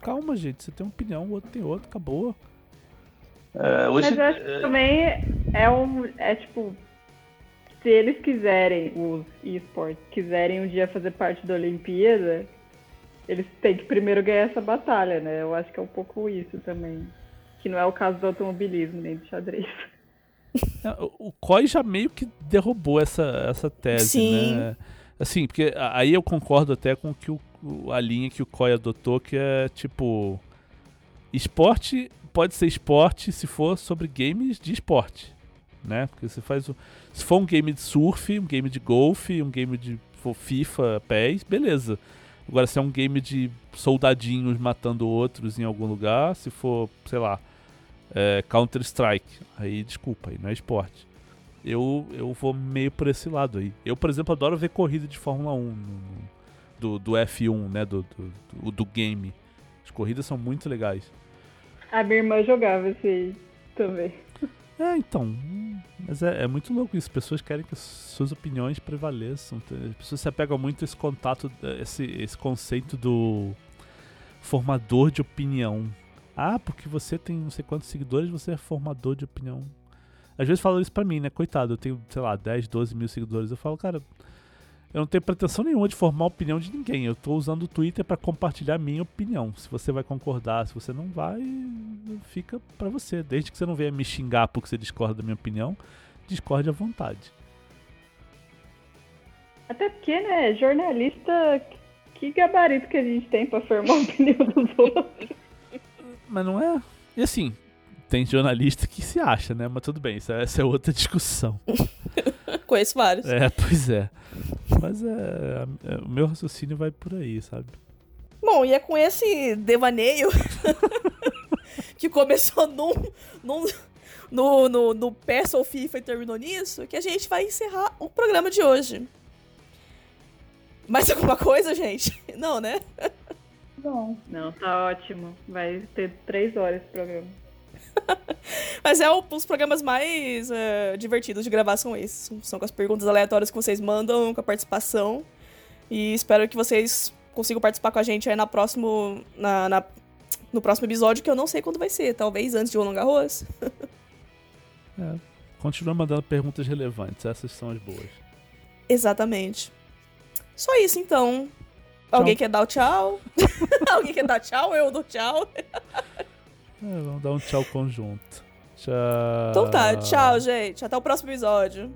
Calma, gente, você tem uma opinião, o outro tem outra, acabou. É, hoje, Mas eu acho que é... também é um. É tipo. Se eles quiserem, os esportes, quiserem um dia fazer parte da Olimpíada, eles têm que primeiro ganhar essa batalha, né? Eu acho que é um pouco isso também. Que não é o caso do automobilismo nem do xadrez. É, o COI já meio que derrubou essa, essa tese, Sim. né? Assim, porque aí eu concordo até com que o, a linha que o COI adotou, que é tipo. Esporte pode ser esporte se for sobre games de esporte. Né? Porque você faz o, Se for um game de surf, um game de golfe, um game de FIFA, PES, beleza. Agora, se é um game de soldadinhos matando outros em algum lugar, se for, sei lá, é, Counter-Strike. Aí, desculpa, aí não é esporte. Eu, eu vou meio por esse lado aí. Eu, por exemplo, adoro ver corrida de Fórmula 1 no, do, do F1, né? Do, do, do, game. As corridas são muito legais. A minha irmã jogava esse aí também. É, então. Mas é, é, muito louco isso. Pessoas querem que suas opiniões prevaleçam. As pessoas se apegam muito a esse contato, esse, esse conceito do formador de opinião. Ah, porque você tem não sei quantos seguidores, você é formador de opinião. Às vezes falam isso pra mim, né? Coitado, eu tenho, sei lá, 10, 12 mil seguidores. Eu falo, cara, eu não tenho pretensão nenhuma de formar a opinião de ninguém. Eu tô usando o Twitter para compartilhar minha opinião. Se você vai concordar, se você não vai, fica para você. Desde que você não venha me xingar porque você discorda da minha opinião, discorde à vontade. Até porque, né, jornalista, que gabarito que a gente tem para formar a opinião dos outros? Mas não é. E assim, tem jornalista que se acha, né? Mas tudo bem, isso é, essa é outra discussão. Conheço vários. É, pois é. Mas é, é, o meu raciocínio vai por aí, sabe? Bom, e é com esse devaneio que começou num, num, no, no, no PES ou FIFA e terminou nisso, que a gente vai encerrar o programa de hoje. Mais alguma coisa, gente? Não, né? Não. Não, tá ótimo. Vai ter três horas esse programa. Mas é um dos programas mais uh, divertidos de gravar são esses. São com as perguntas aleatórias que vocês mandam, com a participação. E espero que vocês consigo participar com a gente aí na próximo, na, na- no próximo episódio, que eu não sei quando vai ser. Talvez antes de Roland Garros. É, continua mandando perguntas relevantes, essas são as boas. Exatamente. Só isso, então. Alguém quer dar o tchau? Alguém quer dar tchau? Eu dou tchau. É, vamos dar um tchau conjunto. Tchau. Então tá, tchau, gente. Até o próximo episódio.